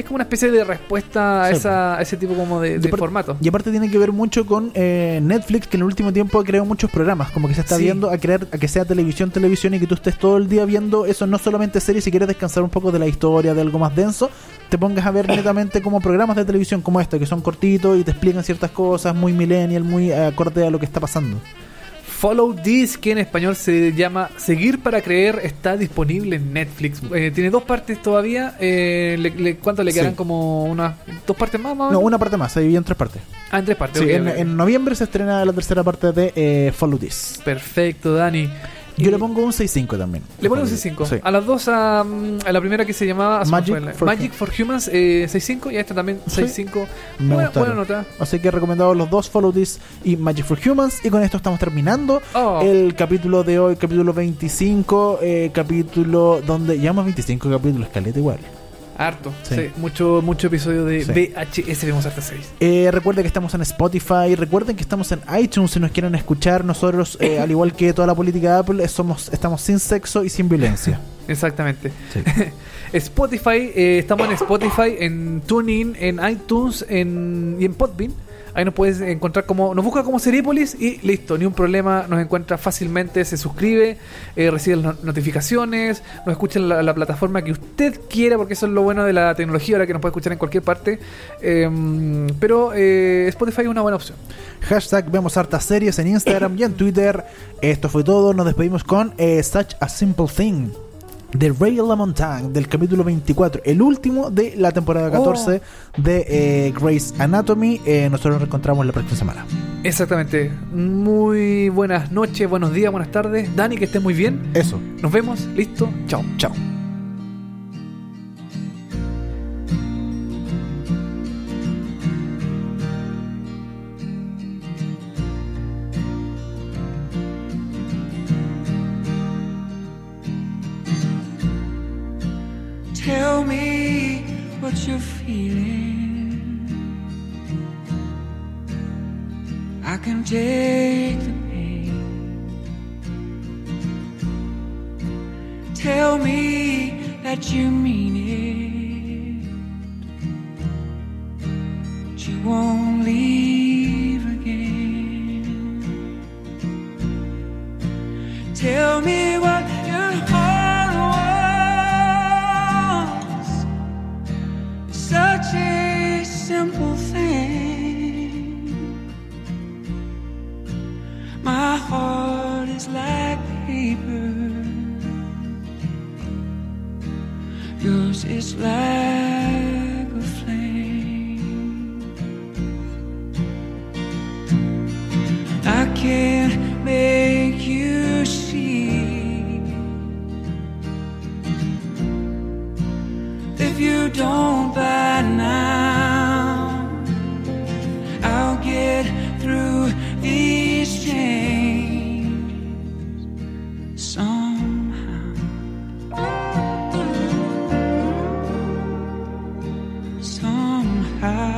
S1: es como una especie de respuesta a,
S2: Sí,
S1: esa, a ese tipo como de, formato.
S2: Y aparte tiene que ver mucho con eh, Netflix, que en el último tiempo ha creado muchos programas, como que se está
S1: Sí.
S2: viendo a crear a que sea televisión, televisión y que tú estés todo el día viendo eso, no solamente series, si quieres descansar un poco de la historia, de algo más denso, te pongas a ver netamente como programas de televisión como este, que son cortitos y te explican ciertas cosas, muy millennial, muy acorde a lo que está pasando.
S1: Follow This, que en español se llama Seguir para Creer, está disponible en Netflix. Eh, tiene dos partes todavía. Eh, le- le- ¿Cuánto le quedan?
S2: Sí.
S1: Como unas dos partes más,
S2: No, una parte más, se divide en tres partes.
S1: Ah, en tres partes.
S2: Sí, en noviembre se estrena la tercera parte de eh, Follow This.
S1: Perfecto, Dani.
S2: Yo le pongo un 6.5 también.
S1: Le
S2: Follow
S1: un 6.5.
S2: This. Sí.
S1: A las dos, a, a la primera que se llamaba
S2: Magic
S1: la-
S2: for
S1: Magic for Humans, eh, 6.5. Y a esta también
S2: Sí.
S1: 6.5.
S2: Me
S1: Buena, buena nota.
S2: Así que recomendados los dos, Follow This y Magic for Humans. Y con esto estamos terminando
S1: Oh.
S2: el capítulo de hoy, capítulo 25, eh, capítulo donde llevamos 25 capítulos, caleta igual.
S1: Harto.
S2: Sí.
S1: Sí. Mucho, mucho episodio de
S2: Sí.
S1: VHS. Vemos hasta 6.
S2: Eh, recuerden que estamos en Spotify, recuerden que estamos en iTunes si nos quieren escuchar. Nosotros, eh, al igual que toda la política de Apple, somos, estamos sin sexo y sin violencia.
S1: Exactamente.
S2: Sí.
S1: Spotify, eh, estamos en Spotify, en TuneIn, en iTunes en, y en Podbean. Ahí nos puedes encontrar como, nos busca como Seriepolis y listo, ni un problema, nos encuentra fácilmente, se suscribe, eh, recibe las no- notificaciones, nos escucha en la, la plataforma que usted quiera, porque eso es lo bueno de la tecnología, ahora que nos puede escuchar en cualquier parte. Em, pero eh, Spotify es una buena opción.
S2: Hashtag vemos hartas series en Instagram y en Twitter. Esto fue todo. Nos despedimos con eh, Such a Simple Thing de Ray LaMontagne del capítulo 24, el último de la temporada 14 de eh, Grey's Anatomy. Eh, nosotros nos reencontramos la próxima semana.
S1: Exactamente. Muy buenas noches, buenos días, buenas tardes. Dani, que estés muy bien.
S2: Eso.
S1: Nos vemos, listo, chao.
S2: Chao.
S5: high.